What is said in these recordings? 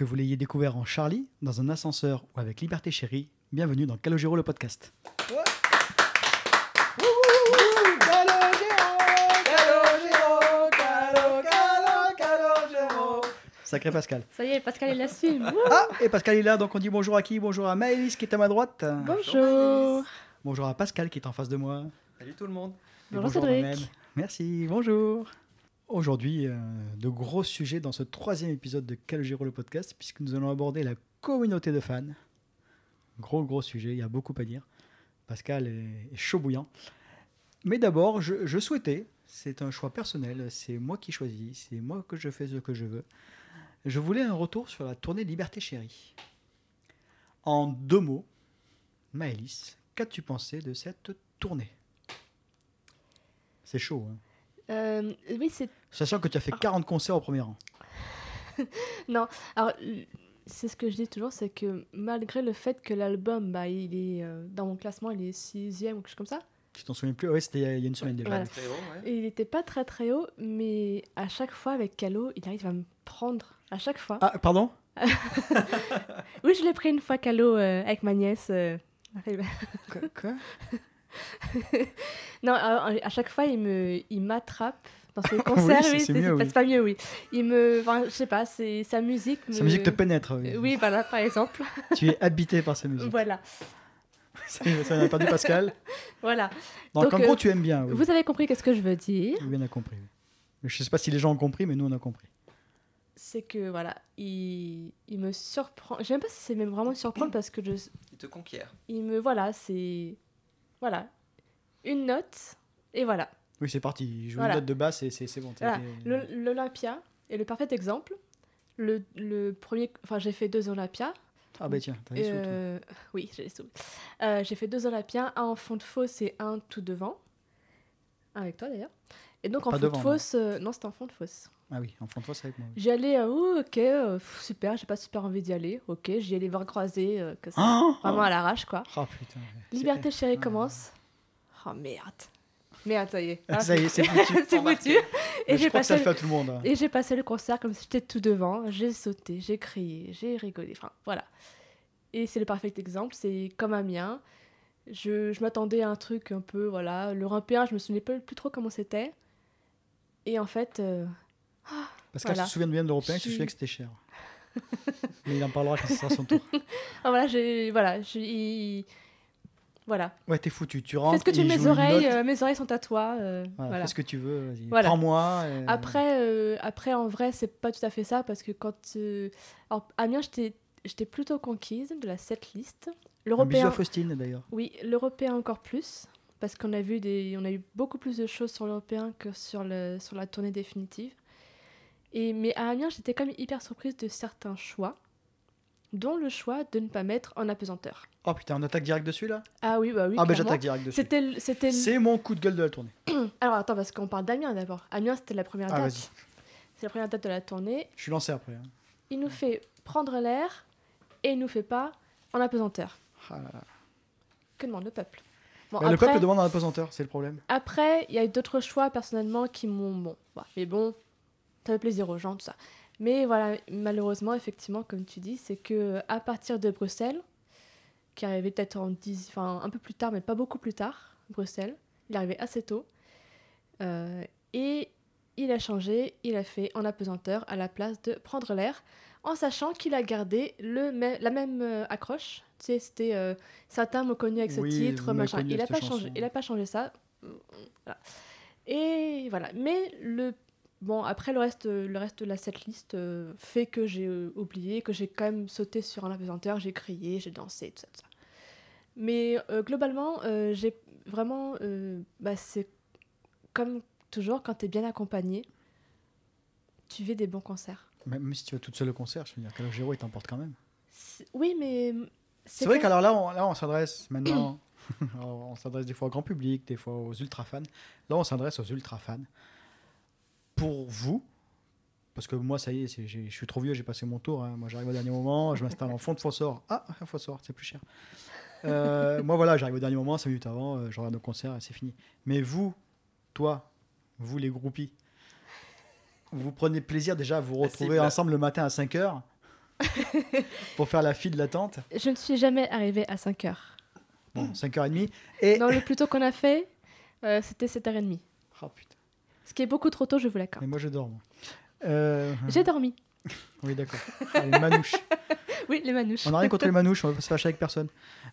Que vous l'ayez découvert en Charlie, dans un ascenseur ou avec Liberté Chérie, bienvenue dans Calogero le podcast. Sacré Pascal. Ça y est, Pascal, il l'assume. Ah, et Pascal est là, donc on dit bonjour à qui? Bonjour à Maëlys qui est à ma droite. Bonjour. Bonjour à Pascal qui est en face de moi. Salut tout le monde. Et Bonjour, Cédric. Merci, bonjour. Aujourd'hui, euh, de gros sujets dans ce troisième épisode de Calogero le podcast, puisque nous allons aborder la communauté de fans. Gros, gros sujet, il y a beaucoup à dire. Pascal est, chaud bouillant. Mais d'abord, je, je souhaitais, c'est un choix personnel, c'est moi qui choisis, c'est moi que je fais ce que je veux. Je voulais un retour sur la tournée Liberté Chérie. En deux mots, Maëlys, qu'as-tu pensé de cette tournée? C'est chaud, hein Euh, oui, c'est. Sachant que tu as fait 40 concerts au premier rang. Non, alors, c'est ce que je dis toujours, c'est que malgré le fait que l'album, bah, il est euh, dans mon classement, il est sixième ou quelque chose comme ça. Tu t'en souviens plus? Oui, c'était il y a une semaine déjà. Voilà. Très haut, ouais. Il n'était pas très très haut, mais à chaque fois avec Calo, il arrive à me prendre. À chaque fois. Ah, pardon? Oui, je l'ai pris une fois Calo euh, avec ma nièce. euh, Quoi, quoi? Non, à, à chaque fois, il me, il m'attrape dans ses concerts. c'est- oui, c'est mieux, pas, oui. c'est pas mieux, oui. Il me, enfin, je sais pas, c'est sa musique. Sa me- musique te pénètre. oui. Oui, voilà, par exemple. Tu es habité par sa musique. voilà, ça, y est, ça, on a perdu Pascal. voilà. Donc, Donc, en gros, euh, tu aimes bien. Oui. Vous avez compris qu'est-ce que je veux dire Oui, on a compris. Je sais pas si les gens ont compris, mais nous, on a compris. C'est que voilà, il, il me surprend. Je sais même pas si c'est même vraiment surprendre parce que je, Il te conquiert. il me voilà, c'est voilà une note et voilà. Oui, c'est parti. Il joue Voilà. une note de basse et c'est bon. Voilà. L'Olympia est le parfait exemple. Le, le premier, enfin j'ai fait deux Olympias. Ah, bah tiens, t'as les sous, toi. Euh, oui, j'ai les sous. Euh, j'ai fait deux Olympias, un en fond de fosse et un tout devant. Un avec toi d'ailleurs. Et donc en fond devant, de non. fosse, euh, non c'était en fond de fosse. Ah oui, en fond de toi, c'est avec moi. oui. J'y allais, euh, ouh, ok, euh, pff, super, j'ai pas super envie d'y aller, ok, j'y allais voir croiser, euh, que ça- Ah vraiment à l'arrache quoi. Ah, putain. Liberté chérie Ah. commence. Oh merde. Merde, ça y est. Ah, ça y est, c'est foutu. c'est foutu. Et j'ai passé, le tout le monde. hein. et j'ai passé le concert comme si j'étais tout devant. J'ai sauté, j'ai crié, j'ai rigolé. Enfin, voilà. Et c'est le parfait exemple. C'est comme Amiens. Je, je m'attendais à un truc un peu, voilà. L'Européen, je me souvenais pas plus trop comment c'était. Et en fait, Pascal Voilà. se souvient bien de l'européen, Je se suis- souvient que c'était cher. Mais il en parlera quand ce sera son tour. ah, voilà, j'ai, voilà, j'ai, voilà. Ouais, t'es foutu. Tu rentres. Fais ce que tu veux, mes oreilles, euh, mes oreilles sont à toi. euh, Voilà, voilà. Fais ce que tu veux. Voilà. Prends-moi. euh, Après, euh, après, en vrai, c'est pas tout à fait ça parce que quand. Alors, Amiens, j'étais plutôt conquise de la setlist. L'européen. à Faustine d'ailleurs. Oui, l'européen encore plus. Parce qu'on a vu des, on a eu beaucoup plus de choses sur l'européen que sur, le, sur la tournée définitive. Et, mais à Amiens, j'étais quand même hyper surprise de certains choix, dont le choix de ne pas mettre en apesanteur. Oh putain, on attaque direct dessus là? Ah oui, bah oui. Ah bah j'attaque direct dessus. C'était, C'est mon coup de gueule de la tournée. Alors attends, parce qu'on parle d'Amiens d'abord. Amiens, c'était la première Ah date. C'est la première date de la tournée. je suis lancé après. hein. il nous fait prendre l'air et il nous fait pas en apesanteur. Ah là là. Que demande le peuple? Bon, Mais Le peuple demande un apesanteur, c'est le problème. après, il y a eu d'autres choix personnellement qui m'ont bon, bah, mais bon, ça fait plaisir aux gens tout ça. Mais voilà, malheureusement, effectivement, comme tu dis, c'est que à partir de Bruxelles, qui arrivait peut-être en 10, enfin un peu plus tard, mais pas beaucoup plus tard, Bruxelles, il arrivait assez tôt, euh, et il a changé, il a fait en apesanteur à la place de prendre l'air, en sachant qu'il a gardé le la même euh, accroche. Tu sais, c'était euh, certains m'ont connu avec ce Oui, titre, machin. Il a avec pas changé, chanson. il a pas changé ça. Voilà. Et voilà. Mais le bon après le reste, le reste de la setlist euh, fait que j'ai euh, oublié, que j'ai quand même sauté sur un apesanteur, j'ai crié, j'ai dansé, tout ça, tout ça. Mais euh, globalement, j'ai vraiment, bah, c'est comme toujours quand tu es bien accompagné, tu vis des bons concerts. Même si tu vas toute seule au concert, je veux dire, Calogero il t'emporte quand même. Oui, mais C'est vrai qu'alors là, on, là, on s'adresse maintenant. on s'adresse des fois au grand public, des fois aux ultra fans. Là, on s'adresse aux ultra fans. Pour vous, parce que moi, ça y est, je suis trop vieux, j'ai passé mon tour. hein. Moi, j'arrive au dernier moment, je m'installe en fond de Fossor. Ah, un Fossor, c'est plus cher. Euh, moi, voilà, j'arrive au dernier moment, 5 minutes avant, euh, je regarde le concert et c'est fini. Mais vous, toi, vous les groupies, vous prenez plaisir déjà à vous retrouver cible. ensemble le matin à 5h pour faire la file d'attente. Je ne suis jamais arrivée à 5 heures. Bon, 5h30. Et. Non, le plus tôt qu'on a fait, euh, c'était 7h30. Oh putain. Ce qui est beaucoup trop tôt, je vous l'accorde. Mais moi je dors. moi. Euh, J'ai dormi. Oui, d'accord. Les manouches. Oui, les manouches. On n'a rien contre les manouches, on va se fâcher avec personne.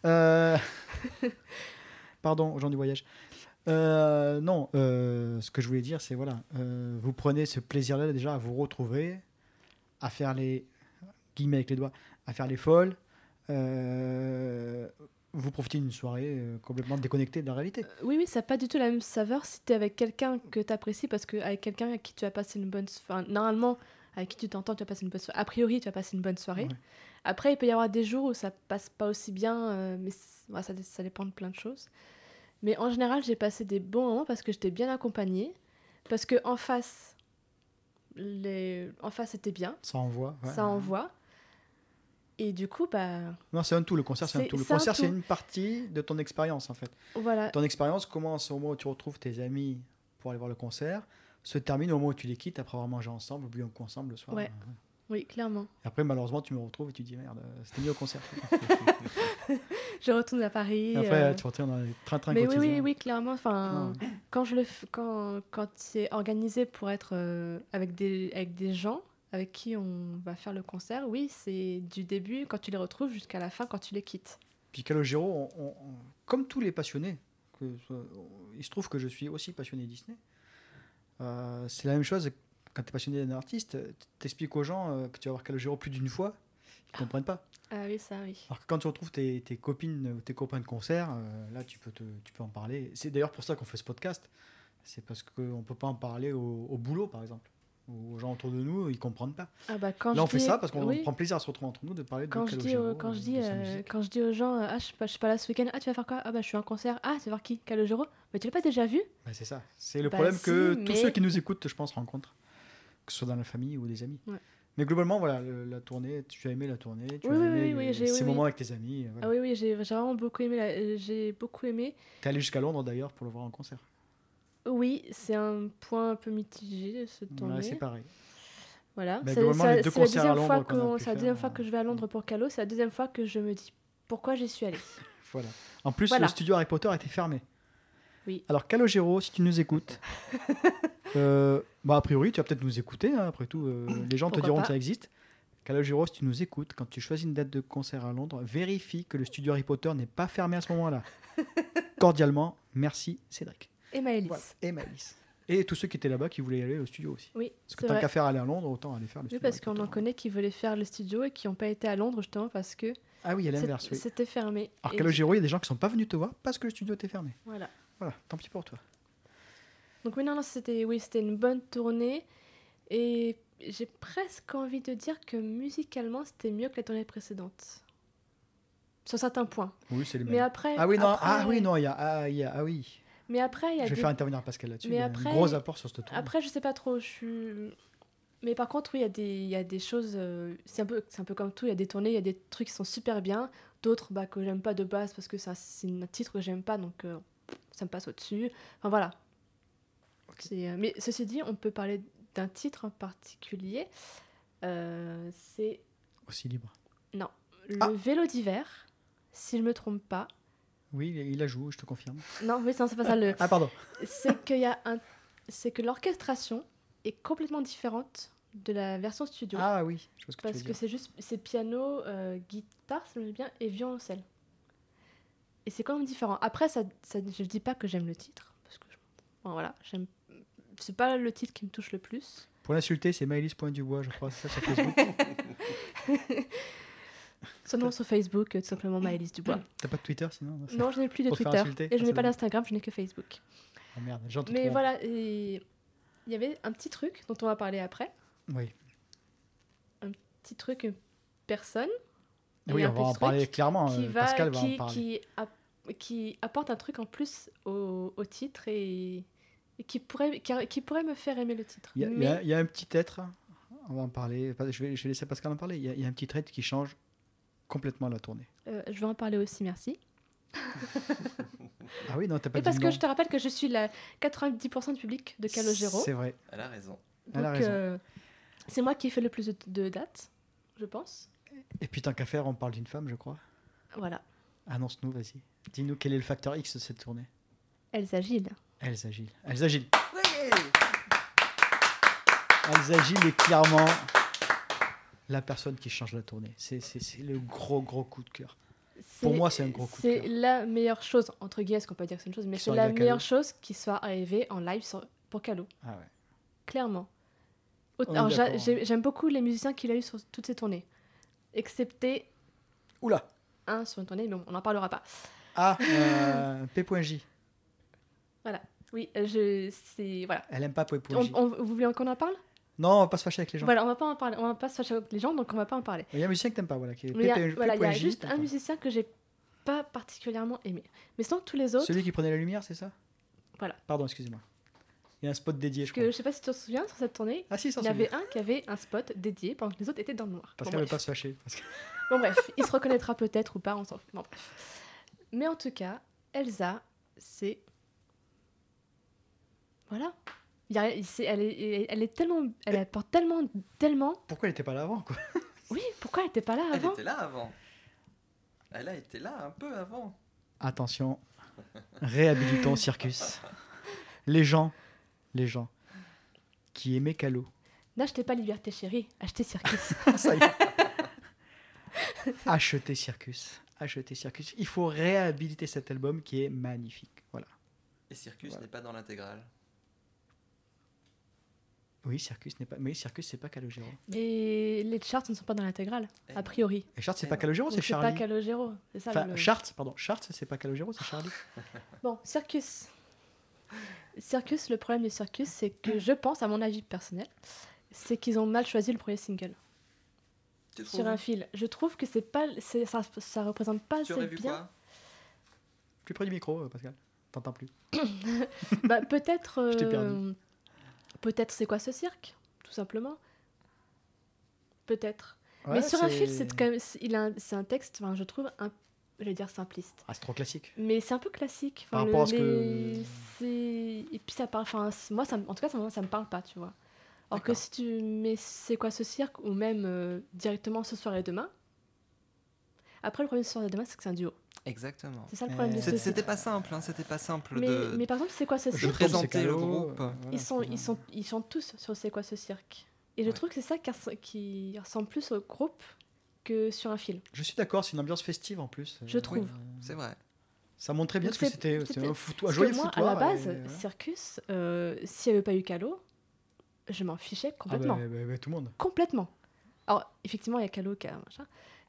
Euh, Pardon, aux gens du voyage. Euh, non, euh, ce que je voulais dire, c'est voilà, euh, vous prenez ce plaisir-là déjà à vous retrouver, à faire les guillemets avec les doigts, à faire les folles. euh, vous profitez d'une soirée euh, complètement déconnectée de la réalité. Oui, oui, ça n'a pas du tout la même saveur si tu es avec quelqu'un que tu apprécies, parce qu'avec quelqu'un avec qui tu vas passer une bonne soirée, normalement, avec qui tu t'entends, tu vas passer une bonne soirée. A priori, tu vas passer une bonne soirée. Ouais. Après, il peut y avoir des jours où ça passe pas aussi bien, euh, mais ouais, ça dépend de plein de choses. Mais en général, j'ai passé des bons moments parce que j'étais bien accompagnée, parce que en face, les... en face c'était bien, Ça envoie. ouais. ça envoie. Et du coup, bah Non, c'est un tout. Le concert, c'est un tout. Le un concert, c'est une partie de ton expérience en fait. voilà. Ton expérience commence au moment où tu retrouves tes amis pour aller voir le concert, se termine au moment où tu les quittes après avoir mangé ensemble, bu ensemble le soir. Ouais. Oui, clairement. Et après, malheureusement, tu me retrouves et tu dis merde, euh, c'était mieux au concert. Je retourne à Paris. Et après, euh, tu retournes dans les train-train Mais oui, oui, oui, clairement. Enfin, Ah, quand je le, f- quand, quand c'est organisé pour être euh, avec des, avec des gens avec qui on va faire le concert, oui, c'est du début quand tu les retrouves jusqu'à la fin quand tu les quittes. Puis Calogero, on- on- on- comme tous les passionnés, que, il se trouve que je suis aussi passionné Disney. Euh, c'est la même chose quand tu es passionné d'un artiste, t'expliques aux gens euh, que tu vas voir Calogero plus d'une fois, ils comprennent pas. Ah oui, ça, oui. Alors que quand tu retrouves tes, tes copines ou tes copains de concert, euh, là tu peux, te- tu peux en parler. C'est d'ailleurs pour ça qu'on fait ce podcast. C'est parce qu'on ne peut pas en parler au, au boulot, par exemple. Ou aux gens autour de nous, ils comprennent pas. Ah bah quand là, on je fait dis- ça parce qu'on oui. prend plaisir à se retrouver entre nous, de parler Quand de je, dis, Calogero, aux- quand, je euh, dis, euh, quand je dis aux gens, euh, ah, je suis pas, je suis pas là ce week-end, ah, tu vas faire quoi? Ah, bah, je suis en concert, ah, vas voir qui? Calogero Mais tu l'as pas déjà vu? Bah, c'est ça. C'est le Bah, problème si, que tous ceux qui nous écoutent, je pense, rencontrent. Que ce soit dans la famille ou des amis. Ouais. Mais globalement, voilà, le- la tournée, tu as aimé la tournée, tu Oui, as aimé oui, les- ces moments avec tes amis. voilà. Ah oui, oui, j'ai vraiment beaucoup aimé. J'ai beaucoup aimé. T'es allé jusqu'à Londres d'ailleurs pour le voir en concert. Oui, c'est un point un peu mitigé, ce Ouais, tournée. c'est pareil. Voilà. C'est la deuxième fois la deuxième euh, que je vais à Londres pour Calo. C'est la deuxième fois que je me dis pourquoi j'y suis allée. Voilà. En plus, Voilà. le studio Harry Potter était fermé. Oui. Alors, Calogero, si tu nous écoutes, euh, bah, a priori, tu vas peut-être nous écouter. hein, après tout, euh, les gens te diront pas. que ça existe. Calogero, si tu nous écoutes, quand tu choisis une date de concert à Londres, vérifie que le studio Harry Potter n'est pas fermé à ce moment-là. Cordialement, merci Cédric. Et Maëlys. Voilà. Et tous ceux qui étaient là-bas qui voulaient aller au studio aussi. Oui, Parce que tant qu'à faire aller à Londres, autant aller faire le Oui, studio. parce Harry qu'on en connaît qui voulaient faire le studio et qui n'ont pas été à Londres justement parce que Ah oui, à l'inverse, oui. c'était fermé. Alors Et Calogero, il y a des gens qui sont pas venus te voir parce que le studio était fermé. Voilà. Voilà, tant pis pour toi. Donc oui, non, non, c'était oui, c'était une bonne tournée et j'ai presque envie de dire que musicalement c'était mieux que la tournée précédente. Sur certains points. Oui, c'est les mêmes. Mais après. Ah oui, non, après- ah oui, non, il y a, ah, il y a- ah oui. Mais après, il y a Je vais des- faire intervenir Pascal là-dessus. Mais il y a après- un gros apport sur cette tournée. Après, je sais pas trop. Je suis. Mais par contre, oui, il y a des, il y a des choses. euh, c'est un peu, c'est un peu comme tout. Il y a des tournées, il y a des trucs qui sont super bien, d'autres bah, que j'aime pas de base parce que c'est un, titre que j'aime pas, donc euh, ça me passe au-dessus. Enfin voilà. C'est, euh, mais ceci dit, on peut parler d'un titre en particulier. C'est Aussi libre. le Ah. vélo d'hiver, si je me trompe pas. Oui, il la joue, je te confirme. Non, oui, c'est pas ça. Le, Ah, pardon. c'est qu'il y a un, c'est que l'orchestration est complètement différente de la version studio. Ah oui, je vois ce que parce tu veux que c'est juste c'est piano, euh, guitare, ça me bien, et violoncelle. Et c'est quand même différent. Après, ça, ça, je dis pas que j'aime le titre, parce que je- bon, voilà, j'aime. C'est pas le titre qui me touche le plus. Pour l'insulter, c'est Maëlys Point du Bois, je crois, c'est ça sur Facebook. Seulement sur Facebook, euh, tout simplement Maëlys Dubois. T'as pas de Twitter sinon Non, je n'ai plus de Twitter et je n'ai pas d'Instagram, je n'ai que Facebook. Oh merde, les gens te Mais voilà, il y avait un petit truc dont on va parler après. Oui, Petit truc, une personne. Ah oui on un va en parler clairement. qui euh, va, Pascal va qui, en parler. qui, qui apporte un truc en plus au, au titre et, et qui, pourrait, qui, qui pourrait me faire aimer le titre. Il y, a, y a- y a un petit être, on va en parler, je vais, je vais laisser Pascal en parler. Il y, a, y a un petit trait qui change complètement la tournée. euh, je vais en parler aussi, merci. Ah oui, non, t'as pas Et dit parce que je te rappelle que je suis la 90% du public de Calogero. C'est vrai, Elle a raison. elle a Donc, raison. euh, c'est moi qui ai fait le plus de, de dates, je pense. Et puis tant qu'à faire, on parle d'une femme, je crois. Voilà. Annonce-nous, vas-y. Dis-nous quel est le facteur X de cette tournée. Elsa Gilles. Elsa Gilles. Elsa Gilles. Oui Elsa Gilles est clairement la personne qui change la tournée. C'est c'est- c'est le gros, gros coup de cœur. Pour C'est- moi, c'est un gros coup de C'est cœur. la meilleure chose, entre guillemets, qu'on peut dire que c'est une chose, mais c'est la meilleure chose qui soit arrivée en live sur- pour Calo, Ah ouais. clairement. Hein. j'ai- j'aime beaucoup les musiciens qu'il a eu sur toutes ses tournées, excepté Oula un sur une tournée, mais on n'en parlera pas. Ah, euh, P.J. Oui, euh, je, c'est voilà. Elle aime pas P.J. On- on- vous voulez qu'on en parle? Non, on va pas se fâcher avec les gens. Voilà, on va pas en parler, on va pas se fâcher avec les gens, donc on va pas en parler. Il y a un musicien que t'aimes pas, voilà. Qui est il y a, voilà, il y a juste un musicien que j'ai pas particulièrement aimé. Mais sinon, tous les autres, Celui qui prenait la lumière, c'est ça? Voilà. Pardon, excusez-moi. Il y a un spot dédié, je que crois. je sais pas si tu te souviens, sur cette tournée, Ah si, ça il y avait un qui avait un spot dédié pendant que les autres étaient dans le noir. Parce Bon, qu'elle veut pas se fâcher. Parce que- Bon bref, il se reconnaîtra peut-être ou pas, on s'en fout. Bon, bref. Mais en tout cas, Elsa, c'est... Voilà. Y a elle, est, elle est tellement... Elle apporte tellement, tellement... Pourquoi elle était pas là avant, quoi? Oui, pourquoi elle était pas là Elle avant? était là avant. Elle a été là un peu avant. Attention, réhabilitons Circus. Les gens, les gens qui aimaient Calo. N'achetez pas Liberté Chérie, achetez Circus. Ça y est. Achetez Circus. Achetez Circus. Il faut réhabiliter cet album qui est magnifique. Voilà. Et Circus Voilà. n'est pas dans l'intégrale. Oui, Circus n'est pas. Mais Circus, c'est pas Calogero. Mais les charts ne sont pas dans l'intégrale, Eh a priori. Et Charts, c'est Eh pas non. Calogero, c'est c'est pas Charlie. Calogero, c'est ça Enfin, le... Charts, pardon. Charts, c'est pas Calogero, c'est Charlie. Bon, Circus. Circus, le problème de Circus, c'est que je pense, à mon avis personnel, c'est qu'ils ont mal choisi le premier single. Tu Sur trouves un fil. Je trouve que c'est pas, c'est- ça, ça représente pas Tu assez bien. quoi? Plus près du micro, euh, Pascal. T'entends plus. bah, peut-être. Je t'ai euh, perdu. Peut-être c'est quoi ce cirque, tout simplement. Peut-être. Ouais, Mais sur un fil, c'est quand même, c'est- il a, un- c'est un texte, enfin, je trouve, un, je vais dire simpliste. Ah, c'est trop classique. Mais c'est un peu classique. Par rapport à ce que- les- c'est- Et puis ça parle. Enfin, moi, ça, en tout cas, ça, me- ça me parle pas, tu vois. Alors que si tu mets c'est quoi ce cirque ou même euh, directement ce soir et demain. Après, le problème de ce soir et demain, c'est que c'est un duo. Exactement. C'est ça le problème de C'était pas simple, hein, c'était pas simple Mais, de. mais par exemple, c'est quoi ce Je cirque c'est présenter le groupe. euh, voilà, ils, sont, c'est ils, sont, ils chantent tous sur C'est quoi ce cirque Et je Ouais. trouve que c'est ça qui, res- qui ressemble plus au groupe que sur un film. Je suis d'accord, c'est une ambiance festive en plus. Je Euh, trouve. C'est vrai. Ça montre très bien Donc ce que c'était. C'était un, foutoir, joyeux moi, foutoir. à la base, et. Circus, euh, s'il n'y avait pas eu Calo, je m'en fichais Ah complètement. bah, bah, bah, tout le monde. Complètement. Alors, effectivement, il y a Calo qui a machin.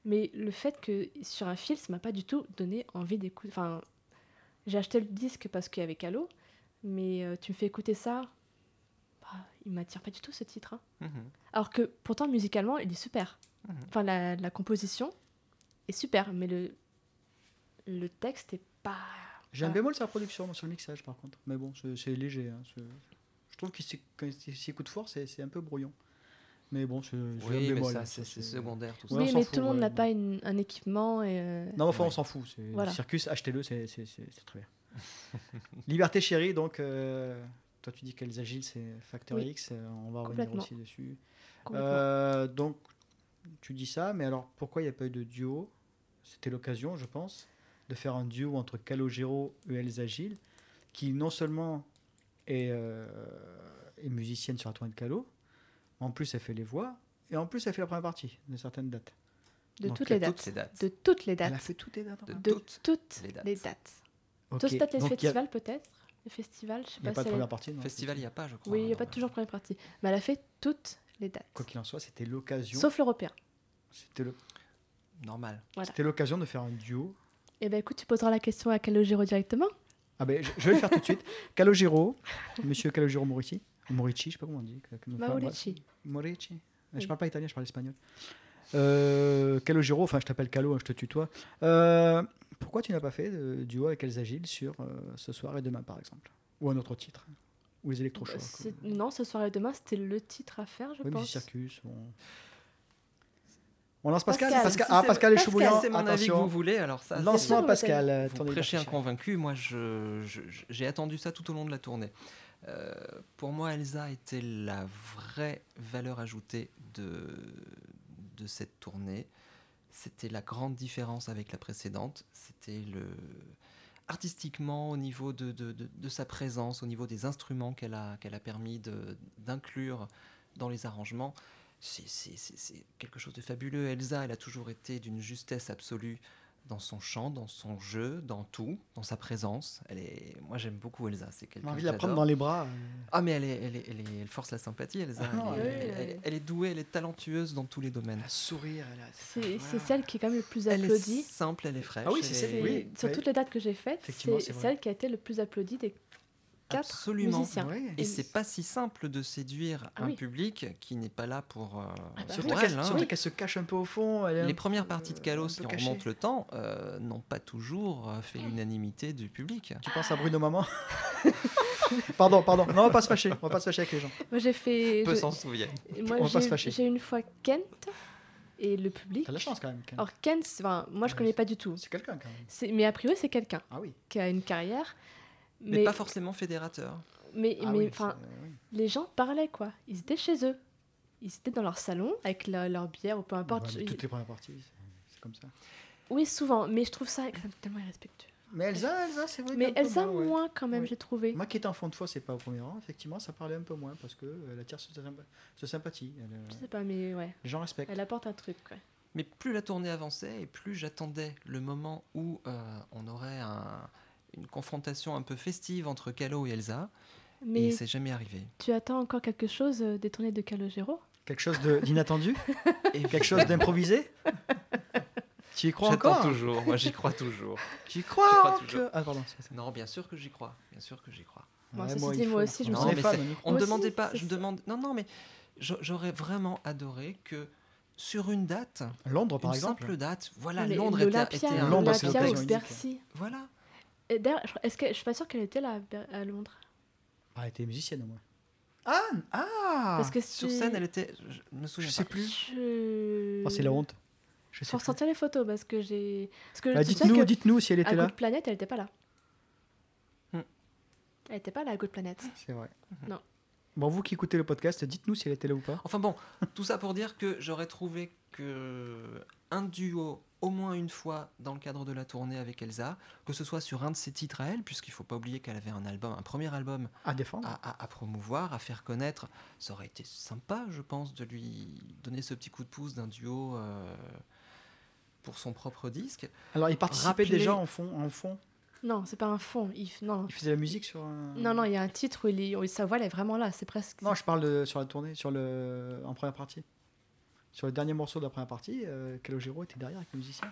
Mais le fait que sur un fil, ça m'a pas du tout donné envie d'écouter. Enfin, j'ai acheté le disque parce qu'il y avait Calo. Mais euh, tu me fais écouter ça, bah, il m'attire pas du tout ce titre. hein. Mhm. Alors que pourtant, musicalement, il est super. Mhm. Enfin, la, la composition est super. Mais le, le texte est pas. J'ai un bémol sur la production, sur le mixage par contre. Mais bon, c'est léger. hein, Je trouve qu'il s'y- quand il s'y écoute fort, c'est c'est un peu brouillon. Mais bon, c'est j'ai un Oui, mais bémol. ça, c'est ça, c'est secondaire tout ça. Ouais, mais fout, tout le monde ouais, n'a pas une- un équipement. Et, euh, Non, enfin, on s'en fout. c'est- Voilà. Circus, achetez-le, c'est c'est- c'est- c'est très bien. Liberté chérie, donc, euh, toi tu dis qu'elles agilent, c'est Factor Oui. X, euh, on va revenir aussi dessus. Euh, donc, tu dis ça, mais alors pourquoi il n'y a pas eu de duo? C'était l'occasion, je pense, de faire un duo entre Calogero et Elsa Gilles, qui non seulement est, euh, est musicienne sur la tournée de Calo, en plus elle fait les voix, et en plus elle fait la première partie de certaines dates. de donc, toutes les a dates. Toutes les dates. De toutes les Elle a dates. fait toutes les dates. De de toutes toutes les dates. les dates. Ok, Tous peut-être les donc y a- festivals, peut-être Les festivals, je sais Il n'y a pas, pas de elle- première partie non Festival, il n'y a pas, je crois. Oui, il n'y a pas toujours première partie. Mais elle a fait toutes les dates. Quoi qu'il en soit, c'était l'occasion. Sauf l'européen. C'était le- Normal. Voilà. c'était l'occasion de faire un duo. Eh ben écoute, tu poseras la question à Calogero directement. Ah ben, je, je vais le faire tout de suite. Calogero, monsieur Calogero Morici, Morici, je sais pas comment on dit. Maurici. Morici. Je parle pas italien, je parle espagnol. Euh, Calogero, enfin je t'appelle Calo, hein, je te tutoie. Euh, pourquoi tu n'as pas fait de duo avec Elsa Gilles sur euh, ce soir et demain par exemple? Ou un autre titre? Ou les électrochocs Bah, Non, ce soir et demain, c'était le titre à faire, je Oui, pense. Circus. On... on lance Pascal Pascal. Pascal, Si Ah, Pascal est Pascal, chou bouillant. C'est mon avis que Attention. vous voulez, alors ça. Lancement Pascal. euh, Vous prêchez un convaincu, moi je, je- je- j'ai attendu ça tout au long de la tournée. Euh, pour moi, Elsa était la vraie valeur ajoutée de, de cette tournée. c'était la grande différence avec la précédente. C'était le artistiquement au niveau de, de, de- sa présence, au niveau des instruments qu'elle a, qu'elle a permis d'inclure dans les arrangements. C'est quelque chose de fabuleux. Elsa, elle a toujours été d'une justesse absolue dans son chant, dans son jeu, dans tout, dans sa présence. Elle est... Moi, j'aime beaucoup Elsa. C'est J'ai quelqu'un envie de la prendre dans les bras. euh. Ah, mais elle, est, elle, est, elle, est- elle force la sympathie, Elsa. Ah, Elle est, ouais, elle- ouais. elle est douée, elle est talentueuse dans tous les domaines. Elle a sourire. Elle a... C'est voilà. c'est celle qui est quand même le plus Elle est applaudie. simple, elle est fraîche. Ah oui, c'est elle celle- oui, sur toutes les dates que j'ai faites, c'est celle qui a été le plus applaudie des quatre Absolument. musiciens. Ouais. Et c'est pas si simple de séduire Ah un oui. public qui n'est pas là pour, euh, Ah bah Surtout qu'elle hein. qu'elle se cache un peu au fond. elle est un Les premières parties de un si on remonte le temps, euh, n'ont pas toujours euh, fait l'unanimité du public. Tu penses à Bruno Maman Pardon, pardon. Non, on va pas se fâcher. On va pas se fâcher avec les gens. Moi j'ai fait. Peu je- s'en souviennent. On va pas se fâcher. j'ai une fois Kent et le public. T'as de la chance quand même. Ken. Alors Kent, enfin, moi je Ouais, connais pas du tout. C'est quelqu'un quand même. Mais a priori c'est quelqu'un Ah oui. qui a une carrière. Mais, Mais, pas forcément fédérateur. mais, Ah mais, oui, enfin, oui. les gens parlaient quoi. Ils étaient chez eux. Ils étaient dans leur salon avec la- leur bière ou peu importe. Ouais, toutes les premières parties, c'est- comme ça. Oui, souvent, mais je trouve ça tellement irrespectueux. Mais Elsa, Elsa, c'est vrai. Mais Elsa, moins, ouais. moins quand même, Oui. j'ai trouvé. Moi qui étais en fond de foi, c'est pas au premier rang. Effectivement, ça parlait un peu moins parce que euh, la tierce se, sympa- se sympathie. Elle, euh, Je sais pas, mais ouais. les gens respectent. Elle apporte un truc, quoi. Mais plus la tournée avançait et plus j'attendais le moment où euh, on aurait un- une confrontation un peu festive entre Calo et Elsa. Mais Et c'est jamais arrivé. tu attends encore quelque chose euh, des tournées de Calogero? Quelque chose d'inattendu? Quelque chose d'improvisé? Tu y crois J'attends encore toujours, moi j'y crois toujours. J'y crois, crois encore. toujours. Ah pardon. Non, bien sûr que j'y crois. Bien sûr que j'y crois. Bon, Ouais, moi, dit, moi aussi, je me Non, mais c'est- on ne demandait pas. Je demande. Non, non, mais j'a- j'aurais vraiment adoré que sur une date, Londres, par une exemple. simple date, voilà, Mais Londres était, était un. Londres, c'est. Bercy. Voilà. Et D'ailleurs, je- est-ce que je suis pas sûre qu'elle était là à Londres Ah, elle était musicienne au moins. Ah, ah Parce que Sur scène, elle était. Je me Je souviens sais pas. plus. Je... Oh, c'est la honte. Je sais Faut ressortir les photos parce que j'ai. Parce que Bah, sais dites-nous, que dites-nous si elle était à là. Good Planet, elle était pas là. Hmm. Elle était pas là à Good Planet. C'est vrai. Non. Bon, vous qui écoutez le podcast, dites-nous si elle était là ou pas. Enfin bon, tout ça pour dire que j'aurais trouvé que un duo au moins une fois dans le cadre de la tournée avec Elsa, que ce soit sur un de ses titres à elle, puisqu'il faut pas oublier qu'elle avait un album, un premier album À défendre. à, à- à promouvoir, à faire connaître. Ça aurait été sympa, je pense, de lui donner ce petit coup de pouce d'un duo euh, pour son propre disque. Alors, il participait Rappeler- déjà en fond. En fond? Non, c'est pas un fond. Il... f- Non. Il faisait la musique sur un. non, non, il y a un titre où, il est... où sa voix elle est vraiment là. C'est presque. Non, je parle de, sur la tournée, sur le, en première partie. Sur le dernier morceau de la première partie, euh, Calogero était derrière avec le musicien.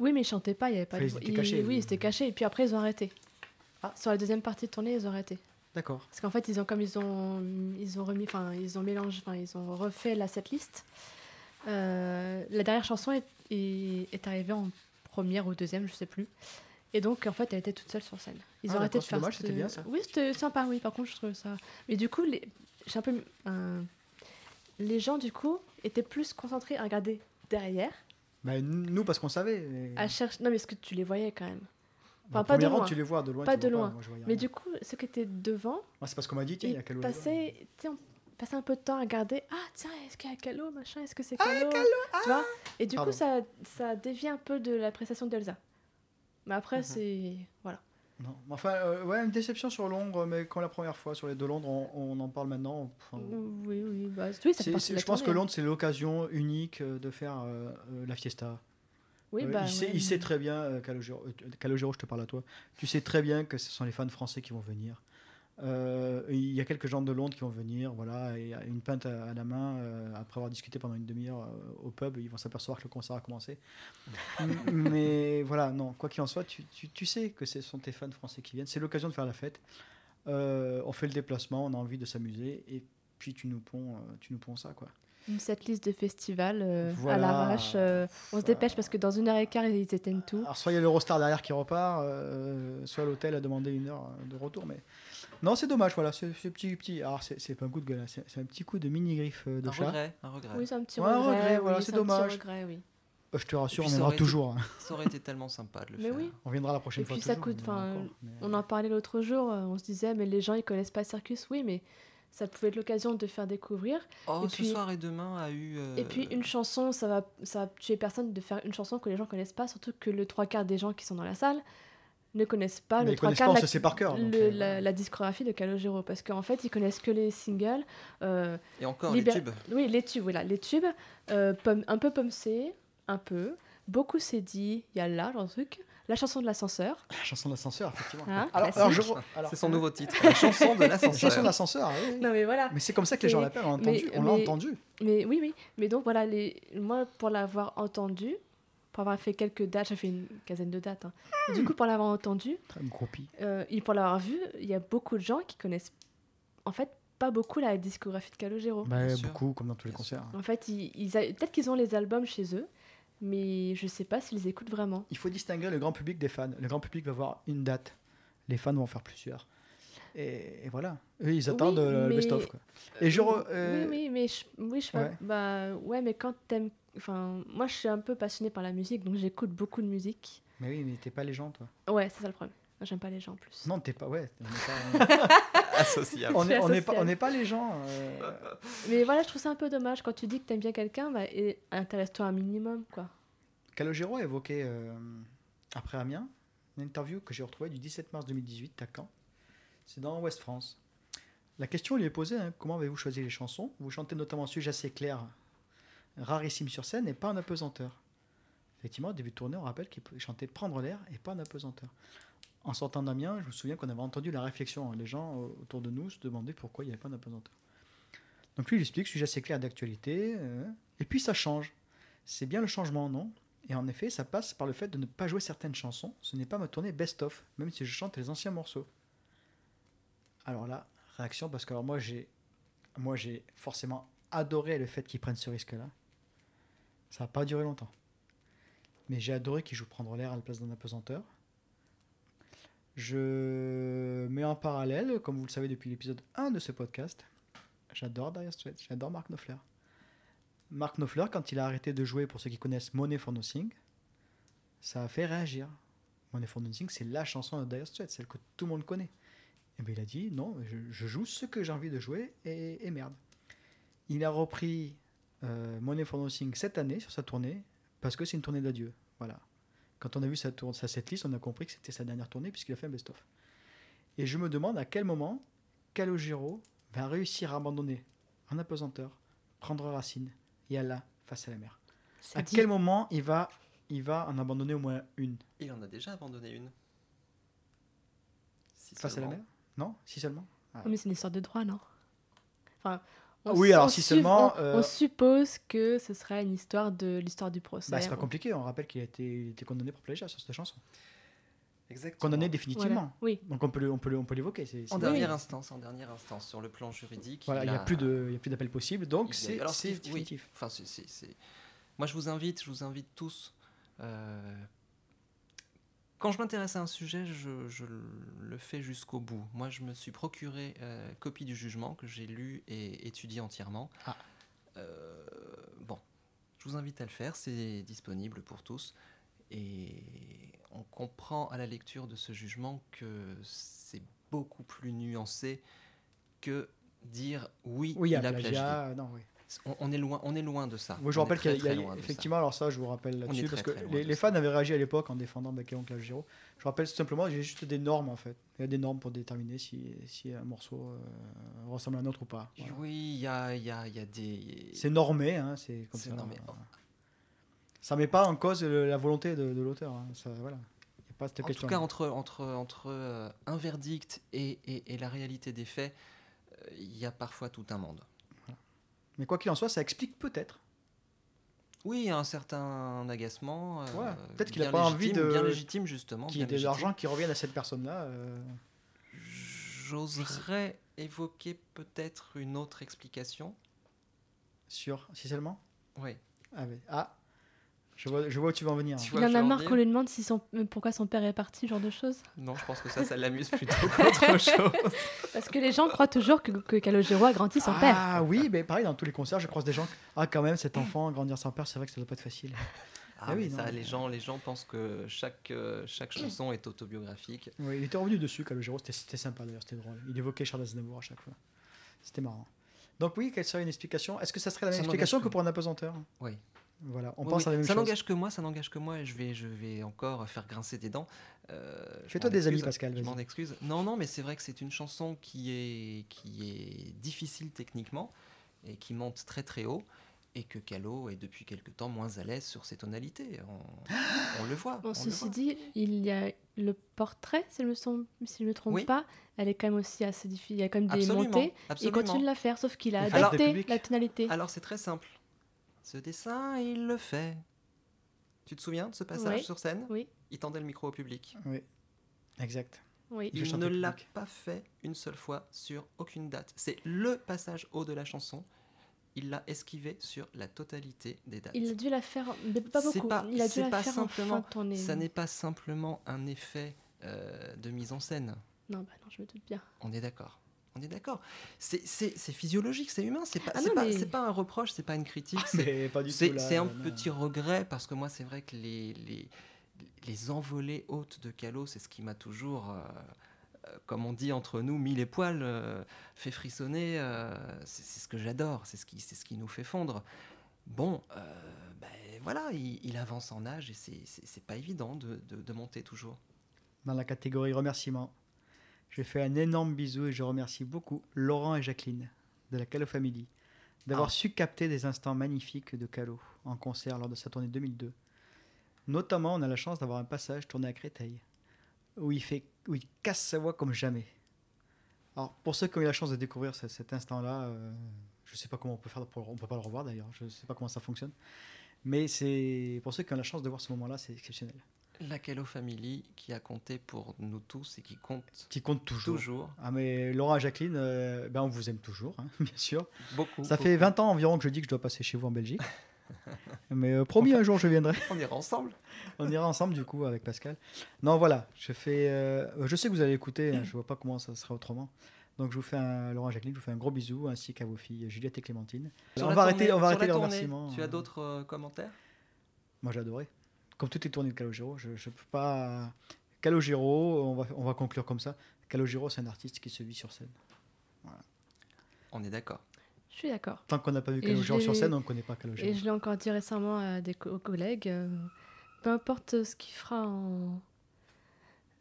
Oui, mais il chantait pas. Il y avait pas. Enfin, de ils étaient Oui, ils- ils étaient cachés. Et puis après, ils ont arrêté. Ah. Sur la deuxième partie de tournée, ils ont arrêté. D'accord. Parce qu'en fait, ils ont comme ils ont ils ont remis, enfin ils ont mélangé, enfin ils ont refait la setlist. Euh, la dernière chanson est, est, est arrivée en première ou deuxième, je sais plus. Et donc en fait, elle était toute seule sur scène. Ils Ah, ont arrêté de faire. dommage, c'était bien, ça. Oui, c'était sympa. Oui, par contre, je trouve ça. Mais du coup, les, j'ai un peu euh, les gens du coup étaient plus concentrés à regarder derrière, Bah, nous, parce qu'on savait. mais- à chercher. Non, mais est-ce que tu les voyais quand même Bah, enfin, pas de loin. tu les vois de loin. Pas de loin. Moi, Mais rien. du coup, ceux qui étaient devant, Moi, c'est parce qu'on m'a dit, tiens, il y a passait, sais, on passait un peu de temps à regarder. Ah, tiens, est-ce qu'il y a Calo, machin Est-ce que c'est Ah, Calo Tu vois Et du Pardon. coup, ça, ça dévie un peu de la prestation d'Elsa. Mais après, Mhm. c'est. Voilà. Non. Enfin, euh, ouais, une déception sur Londres, mais comme la première fois, sur les deux Londres, on, on en parle maintenant. Enfin, Oui, oui, bah, oui, ça je pense que hein. Londres, c'est l'occasion unique euh, de faire euh, la fiesta. Oui, bah, il, sait, ouais, il sait très bien, Calogero, Calogero, je te parle à toi, tu sais très bien que ce sont les fans français qui vont venir. Euh, il y a quelques gens de Londres qui vont venir, voilà, et une pinte à, à la main, euh, après avoir discuté pendant une demi-heure euh, au pub, ils vont s'apercevoir que le concert a commencé. Mais voilà, non, quoi qu'il en soit, tu, tu- tu sais que ce sont tes fans français qui viennent, c'est l'occasion de faire la fête. Euh, on fait le déplacement, on a envie de s'amuser, et puis tu nous ponds, euh, tu nous ponds ça, quoi. Une setlist de festival euh, à l'arrache. euh, on se dépêche parce que dans une heure et quart, ils éteignent tout. Alors, soit il y a l'Eurostar derrière qui repart, euh, soit l'hôtel a demandé une heure de retour. Mais non, c'est dommage, voilà. C'est c'est petit, petit. Alors, c'est c'est pas un coup de gueule, hein, c'est c'est un petit coup de mini-griffe euh, de Un chat. regret, un regret. Oui, c'est un petit Ouais, un regret. regret, oui, voilà, c'est un petit dommage. regret, oui. Euh, je te rassure, Et on viendra été- toujours. hein. Ça aurait été tellement sympa de le Mais faire. oui. On viendra la prochaine Et fois. puis, ça toujours, coûte, enfin, encore, mais- On en parlait l'autre jour, euh, on se disait, mais les gens, ils connaissent pas Circus. Oui, mais ça pouvait être l'occasion de faire découvrir. Oh, Et ce puis- soir et demain a eu. euh, Et puis une chanson, ça va, ça va tuer personne de faire une chanson que les gens connaissent pas, surtout que le trois quarts des gens qui sont dans la salle ne connaissent pas Mais le trois quarts on la, par cœur, donc, le- euh, la, la discographie de Calogero parce qu'en fait ils connaissent que les singles, euh, Et encore les tubes. oui les tubes, voilà les tubes, euh, Pomme- un peu Pomme C, un peu, beaucoup c'est dit, il y a là genre de truc, la chanson de l'ascenseur, La chanson de l'ascenseur, effectivement. Hein, alors, je alors, C'est son nouveau titre. La chanson de La l'ascenseur. chanson de l'ascenseur, oui, oui. non mais voilà, Mais c'est comme ça que les gens l'appellent, on l'a mais- entendu. On l'a mais- entendu. Mais oui, oui. Mais donc voilà, les... moi, pour l'avoir entendu, pour avoir fait quelques dates, j'ai fait une quinzaine de dates. hein. Du coup, pour l'avoir entendu, euh, et pour l'avoir vu, il y a beaucoup de gens qui connaissent, en fait, pas beaucoup la discographie de Calogero. Bah, beaucoup, comme dans tous les Bien concerts. En fait, ils, peut-être qu'ils ont les albums chez eux, mais je sais pas s'ils écoutent vraiment. Il faut distinguer le grand public des fans. Le grand public va voir une date. Les fans vont en faire plusieurs. Et, et voilà. Eux, ils attendent Oui, euh, le mais- best-of. Et je re- euh, Oui, oui, mais je, oui, je pas. ouais. Bah, ouais, mais quand t'aimes. Enfin, moi, je suis un peu passionnée par la musique, donc j'écoute beaucoup de musique. Mais oui, mais t'es pas les gens, toi. Ouais, c'est ça le problème. J'aime pas les gens en plus. Non, t'es pas. Ouais. On n'est pas, Associable. on n'est pas, asociale. on n'est pas les gens. euh, Mais voilà, je trouve ça un peu dommage. Quand tu dis que t'aimes bien quelqu'un, bah, et- intéresse-toi un minimum, quoi. Calogero a évoqué, euh, après Amiens, une interview que j'ai retrouvée du 17 mars 2018 à Caen. C'est dans Ouest France. La question lui est posée hein, comment avez-vous choisi les chansons? Vous chantez notamment un sujet assez clair, rarissime sur scène et pas en apesanteur. Effectivement, au début de tournée, on rappelle qu'il chantait Prendre l'air et pas en apesanteur. En sortant d'Amiens, je me souviens qu'on avait entendu la réflexion. Les gens autour de nous se demandaient pourquoi il n'y avait pas d'apesanteur. Donc lui, il explique sujet assez clair d'actualité. euh, et puis ça change. C'est bien le changement, non? Et en effet, ça passe par le fait de ne pas jouer certaines chansons. Ce n'est pas ma tournée best-of, même si je chante les anciens morceaux. Alors là, réaction, parce que alors moi, j'ai, moi, j'ai forcément adoré le fait qu'ils prennent ce risque-là. Ça n'a pas duré longtemps. Mais j'ai adoré qu'ils jouent Prendre l'air à la place d'un apesanteur. Je mets en parallèle, comme vous le savez depuis l'épisode 1 de ce podcast, j'adore Dire Straits, j'adore Mark Knopfler. Mark Knopfler, quand il a arrêté de jouer, pour ceux qui connaissent Money for Nothing, ça a fait réagir. Money for Nothing, c'est la chanson de Dire Straits, celle que tout le monde connaît. Et bien il a dit non, je, joue ce que j'ai envie de jouer et merde. Il a repris euh, Money for Nothing cette année sur sa tournée parce que c'est une tournée d'adieu. Voilà. Quand on a vu sa, tour- sa setlist, on a compris que c'était sa dernière tournée puisqu'il a fait un best-of. Et je me demande à quel moment Calogero va réussir à abandonner en apesanteur, prendre racine et Allah face à la mer. À dit. quel moment il va, il va en abandonner au moins une? Il en a déjà abandonné une. Si face à la mer? Non? Si seulement? Oh, mais c'est une histoire de droit, non? Enfin, on oui, alors on si seulement, On, euh, on suppose que ce serait une histoire de l'histoire du procès. bah, C'est pas On- compliqué, on rappelle qu'il a été, il a été condamné pour plagiat sur cette chanson. Exactement. Condamné Voilà. définitivement. Oui. Donc on peut le- on peut on peut l'évoquer. c'est- En dernière Oui. instance, en dernière instance, sur le plan juridique. Voilà, il n'y a plus de, il y a plus d'appel possible, donc c'est alors, c'est Steve, oui. définitif. Enfin, c'est- c'est- c'est- Moi, je vous invite, je vous invite tous. euh, Quand je m'intéresse à un sujet, je, je le fais jusqu'au bout. Moi, je me suis procuré euh, copie du jugement que j'ai lu et étudié entièrement. Ah. Euh, bon, je vous invite à le faire. C'est disponible pour tous. Et on comprend à la lecture de ce jugement que c'est beaucoup plus nuancé que dire oui, Oui, il a plagié. Non, oui. On, on est loin, on est loin de ça. Moi, je On rappelle qu'il y a- y a, effectivement, alors ça, je vous rappelle là-dessus, parce que les, fans avaient réagi à l'époque en défendant oncle Giro. Je vous rappelle tout simplement, j'ai juste des normes en fait. Il y a des normes pour déterminer si, si un morceau euh, ressemble à un autre ou pas. Voilà. Oui, il y a, y, a, y a des. C'est normé, hein, c'est comme C'est ça. normé. euh, Ça met pas en cause le- la volonté de, de l'auteur. hein. Ça, voilà. Il n'y a pas cette En question. tout cas, entre, entre, entre euh, un verdict et, et, et la réalité des faits, euh, il y a parfois tout un monde. Mais quoi qu'il en soit, ça explique peut-être. Oui, il y a un certain agacement. euh, Ouais, peut-être qu'il a bien pas envie de- Bien légitime, justement. Qu'il y ait de l'argent qui revienne à cette personne-là. euh, J'oserais évoquer peut-être une autre explication. sur, si seulement Oui. ah, mais- ah, je vois, je vois où tu vas en venir. Il vois en a veux marre qu'on lui demande si son... pourquoi son père est parti, ce genre de choses. Non, je pense que ça, ça l'amuse plutôt qu'autre chose. Parce que les gens croient toujours que, que Calogero a grandi son père. Ah oui, mais pareil, dans tous les concerts, je croise des gens. Ah, quand même, cet enfant, grandir sans père, c'est vrai que ça doit pas être facile. Ah, Ah oui, ça, les, gens, les gens pensent que chaque, euh, chaque chanson est autobiographique. Oui, il était revenu dessus, Calogero, c'était c'était sympa d'ailleurs, c'était drôle. Il évoquait Charles Aznavour à chaque fois. C'était marrant. Donc oui, quelle serait une explication? Est-ce que ça serait la même Ça explication que pour un apesanteur? Oui. Voilà, on Oui, pense oui. à la même ça chose. n'engage que moi, ça n'engage que moi, et je vais, je vais encore faire grincer des dents. Euh, Fais-toi des amis, Pascal, Je m'en excuse. Non, non, mais c'est vrai que c'est une chanson qui est, qui est difficile techniquement et qui monte très très haut. Et que Calo est depuis quelque temps moins à l'aise sur ses tonalités. On, on le voit. Bon, on le ceci voit. dit, il y a le portrait, si je me, sens- si je me trompe Oui. pas, elle est quand même aussi assez difficile. Il y a quand même des Absolument, montées. Il continue de la faire, sauf qu'il a adapté la tonalité. Alors c'est très simple. Ce dessin, il le fait. Tu te souviens de ce passage Oui. sur scène? Oui, Il tendait le micro au public. Oui, exact. oui. Il ne l'a pas fait une seule fois sur aucune date. C'est le passage haut de la chanson. Il l'a esquivé sur la totalité des dates. Il a dû la faire, mais pas beaucoup. pas- il a dû la pas faire en fin simplement- de tournée. Ça n'est pas simplement un effet euh, de mise en scène. Non, bah non, je me doute bien. On est d'accord. On est d'accord. C'est physiologique, c'est humain. C'est pas, Ah non, pas, mais- c'est pas un reproche, c'est pas une critique. tout. C'est un non. petit regret parce que moi, c'est vrai que les, les, les envolées hautes de Calo, c'est ce qui m'a toujours, euh, euh, comme on dit entre nous, mis les poils, euh, fait frissonner. euh, c'est ce que j'adore, c'est ce, qui- c'est ce qui nous fait fondre. Bon, euh, ben voilà, il, il avance en âge et c'est- c'est c'est pas évident de, de- de monter toujours. Dans la catégorie remerciements, je fais un énorme bisou et je remercie beaucoup Laurent et Jacqueline de la Calo Family d'avoir Ah. su capter des instants magnifiques de Calo en concert lors de sa tournée 2002. Notamment, on a la chance d'avoir un passage tourné à Créteil où il, fait, où il casse sa voix comme jamais. Alors, pour ceux qui ont eu la chance de découvrir ce- cet instant-là, euh, je ne sais pas comment on peut faire, pour, on peut pas le revoir d'ailleurs, je ne sais pas comment ça fonctionne. Mais c'est pour ceux qui ont la chance de voir ce moment-là, c'est exceptionnel. La Calo Family qui a compté pour nous tous et qui compte Qui compte toujours. toujours. Ah mais Laura et Jacqueline, euh, ben on vous aime toujours, hein, bien sûr. Beaucoup. Ça fait 20 ans environ que je dis que je dois passer chez vous en Belgique. mais euh, promis, un jour je viendrai. On ira ensemble. On ira ensemble du coup avec Pascal. Non voilà, je fais, euh, je sais que vous allez écouter, hein, je vois pas comment ça sera autrement. Donc je vous fais un Laurent et Jacqueline, je vous fais un gros bisou ainsi qu'à vos filles Juliette et Clémentine. On va arrêter, on va arrêter les remerciements. Tu as d'autres euh, commentaires? Moi j'ai adoré. Comme toutes les tournées de Calogero, je, je peux pas. Calogero, on va, on va conclure comme ça. Calogero, c'est un artiste qui se vit sur scène. On est d'accord. Je suis d'accord. Tant qu'on n'a pas vu Calogero sur scène, on ne connaît pas Calogero. Et je l'ai encore dit récemment à des co- collègues, euh, peu importe ce qu'il fera en,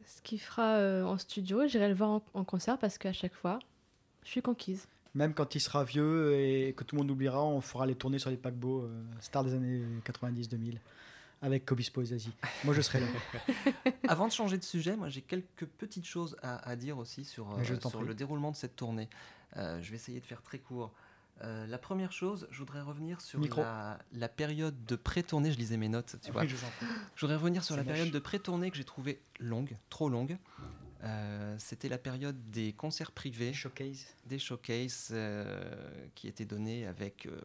ce qu'il fera euh, en studio, j'irai le voir en, en concert parce qu'à chaque fois, je suis conquise. Même quand il sera vieux et que tout le monde oubliera, on fera les tournées sur les paquebots, euh, stars des années 90-2000, avec Kobispo et Zazie. Moi, je serai là. Avant de changer de sujet, moi j'ai quelques petites choses à, à dire aussi sur, euh, je sur le déroulement de cette tournée. Euh, je vais essayer de faire très court. Euh, la première chose, je voudrais revenir sur la, la période de pré-tournée. Je lisais mes notes, tu vois. Oui, je voudrais revenir sur la moche. période de pré-tournée que j'ai trouvée longue, trop longue. Euh, C'était la période des concerts privés. Showcase. des showcases euh, qui étaient donnés avec, euh,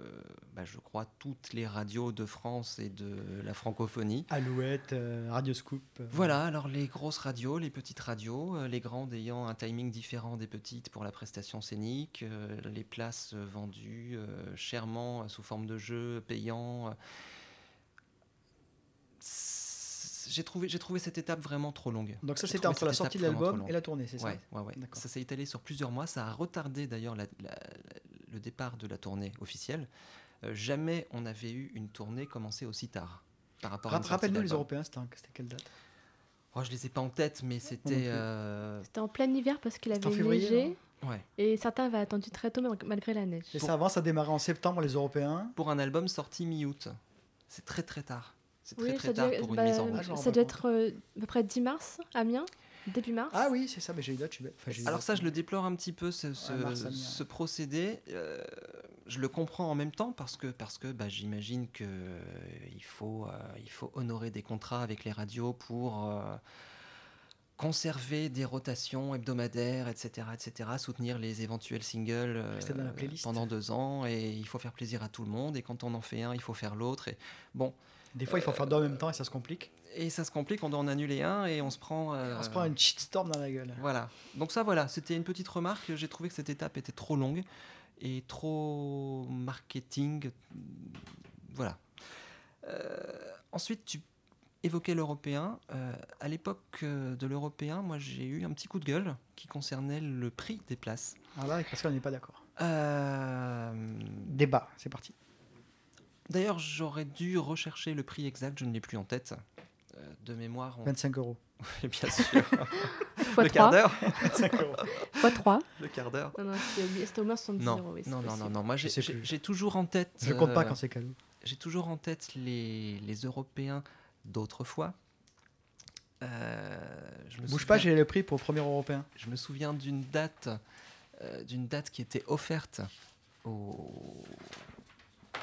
bah, je crois, toutes les radios de France et de la francophonie. Alouette, euh, Radio Scoop. euh, Voilà, alors les grosses radios, les petites radios, euh, les grandes ayant un timing différent des petites pour la prestation scénique, euh, les places vendues euh, chèrement euh, sous forme de jeu payant. J'ai trouvé, j'ai trouvé cette étape vraiment trop longue. Donc ça, c'était entre la sortie de l'album et la tournée, c'est ça Ouais, ouais, ouais. D'accord. Ça s'est étalé sur plusieurs mois. Ça a retardé d'ailleurs la- la- le départ de la tournée officielle. Euh, jamais on avait eu une tournée commencée aussi tard. Par rapport sortie Rappelle-nous les. Européens, c'était quelle date? Oh, je les ai pas en tête, mais c'était. euh, C'était en plein hiver parce qu'il avait neigé ouais. et certains avaient attendu très tôt mal- malgré la neige. Et ça avant, ça démarrait en septembre, les Européens. Pour un album sorti mi-août. C'est très très tard. C'est très Oui, très ça tard doit, pour une bah, mise en Ah, route. ça doit être euh, à peu près 10 mars, Amiens, début mars. Ah oui, c'est ça, mais j'ai. Enfin, j'ai eu Alors ça, je le déplore un petit peu, ce, ce- Ouais, mars, Amiens. ce procédé. Euh, je le comprends en même temps parce que, parce que bah, j'imagine qu'il faut, euh, il faut honorer des contrats avec les radios pour euh, conserver des rotations hebdomadaires, etc., etc., soutenir les éventuels singles euh, pendant deux ans. Et il faut faire plaisir à tout le monde. Et quand on en fait un, il faut faire l'autre. Et bon, Des fois, il faut faire deux en même temps et ça se complique. et ça se complique, on doit en annuler un et on se prend... euh, On se prend une shitstorm dans la gueule. voilà. Donc ça, voilà, c'était une petite remarque. J'ai trouvé que cette étape était trop longue et trop marketing. Voilà. Euh, ensuite, tu évoquais l'européen. Euh, à l'époque euh, de l'européen, moi, j'ai eu un petit coup de gueule qui concernait le prix des places. Alors là, avec Pascal, on n'est pas d'accord. Débat, c'est parti. D'ailleurs, j'aurais dû rechercher le prix exact, je ne l'ai plus en tête. Euh, de mémoire, on... 25 euros. Oui, bien sûr. Fois le quart 3. d'heure. 25 euros. Fois 3. Le quart d'heure. Non, non, c'était c'était au moins 70 Non, euros. oui, c'est non, non, non, possible. non. Moi, j'ai toujours en tête. Je compte pas euh, quand c'est cadeau. J'ai toujours en tête les, les Européens d'autrefois. Euh, je me Bouge pas, j'ai le prix pour le premier européen. Je me souviens d'une date, euh, d'une date qui était offerte aux,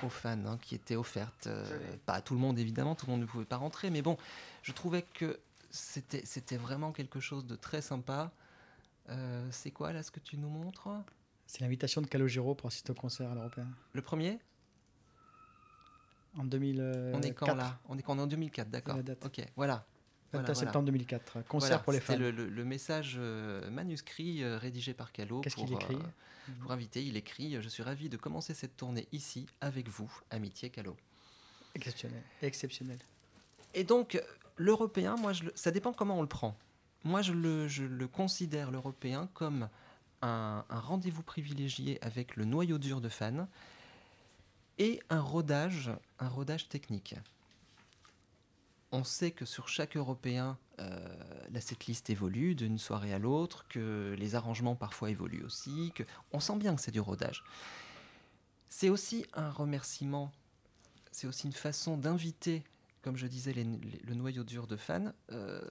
aux fans, hein, qui était offerte, euh, pas à tout le monde évidemment, tout le monde ne pouvait pas rentrer, mais bon, je trouvais que c'était, c'était vraiment quelque chose de très sympa. Euh, c'est quoi là ce que tu nous montres? C'est l'invitation de Calogero pour assister au concert à l'européen. Le premier? En 2000. On est quand là? On est quand? On est en 2004, d'accord. la date. Ok, voilà. 21 Voilà, septembre 2004. Concert Voilà, pour les fans. Le, le- le message euh, manuscrit euh, rédigé par Calo. Qu'est-ce qu'il écrit euh, Pour inviter, il écrit Je suis ravi de commencer cette tournée ici avec vous, Amitié Calo. Exceptionnel. Exceptionnel. Et donc, l'européen, moi, je ça dépend comment on le prend. Moi, je le, je le considère, l'européen, comme un, un rendez-vous privilégié avec le noyau dur de fans et un rodage, un rodage technique. On sait que sur chaque européen, euh, la setlist évolue d'une soirée à l'autre, que les arrangements parfois évoluent aussi, que on sent bien que c'est du rodage. C'est aussi un remerciement, c'est aussi une façon d'inviter, comme je disais, le noyau dur de fans, euh,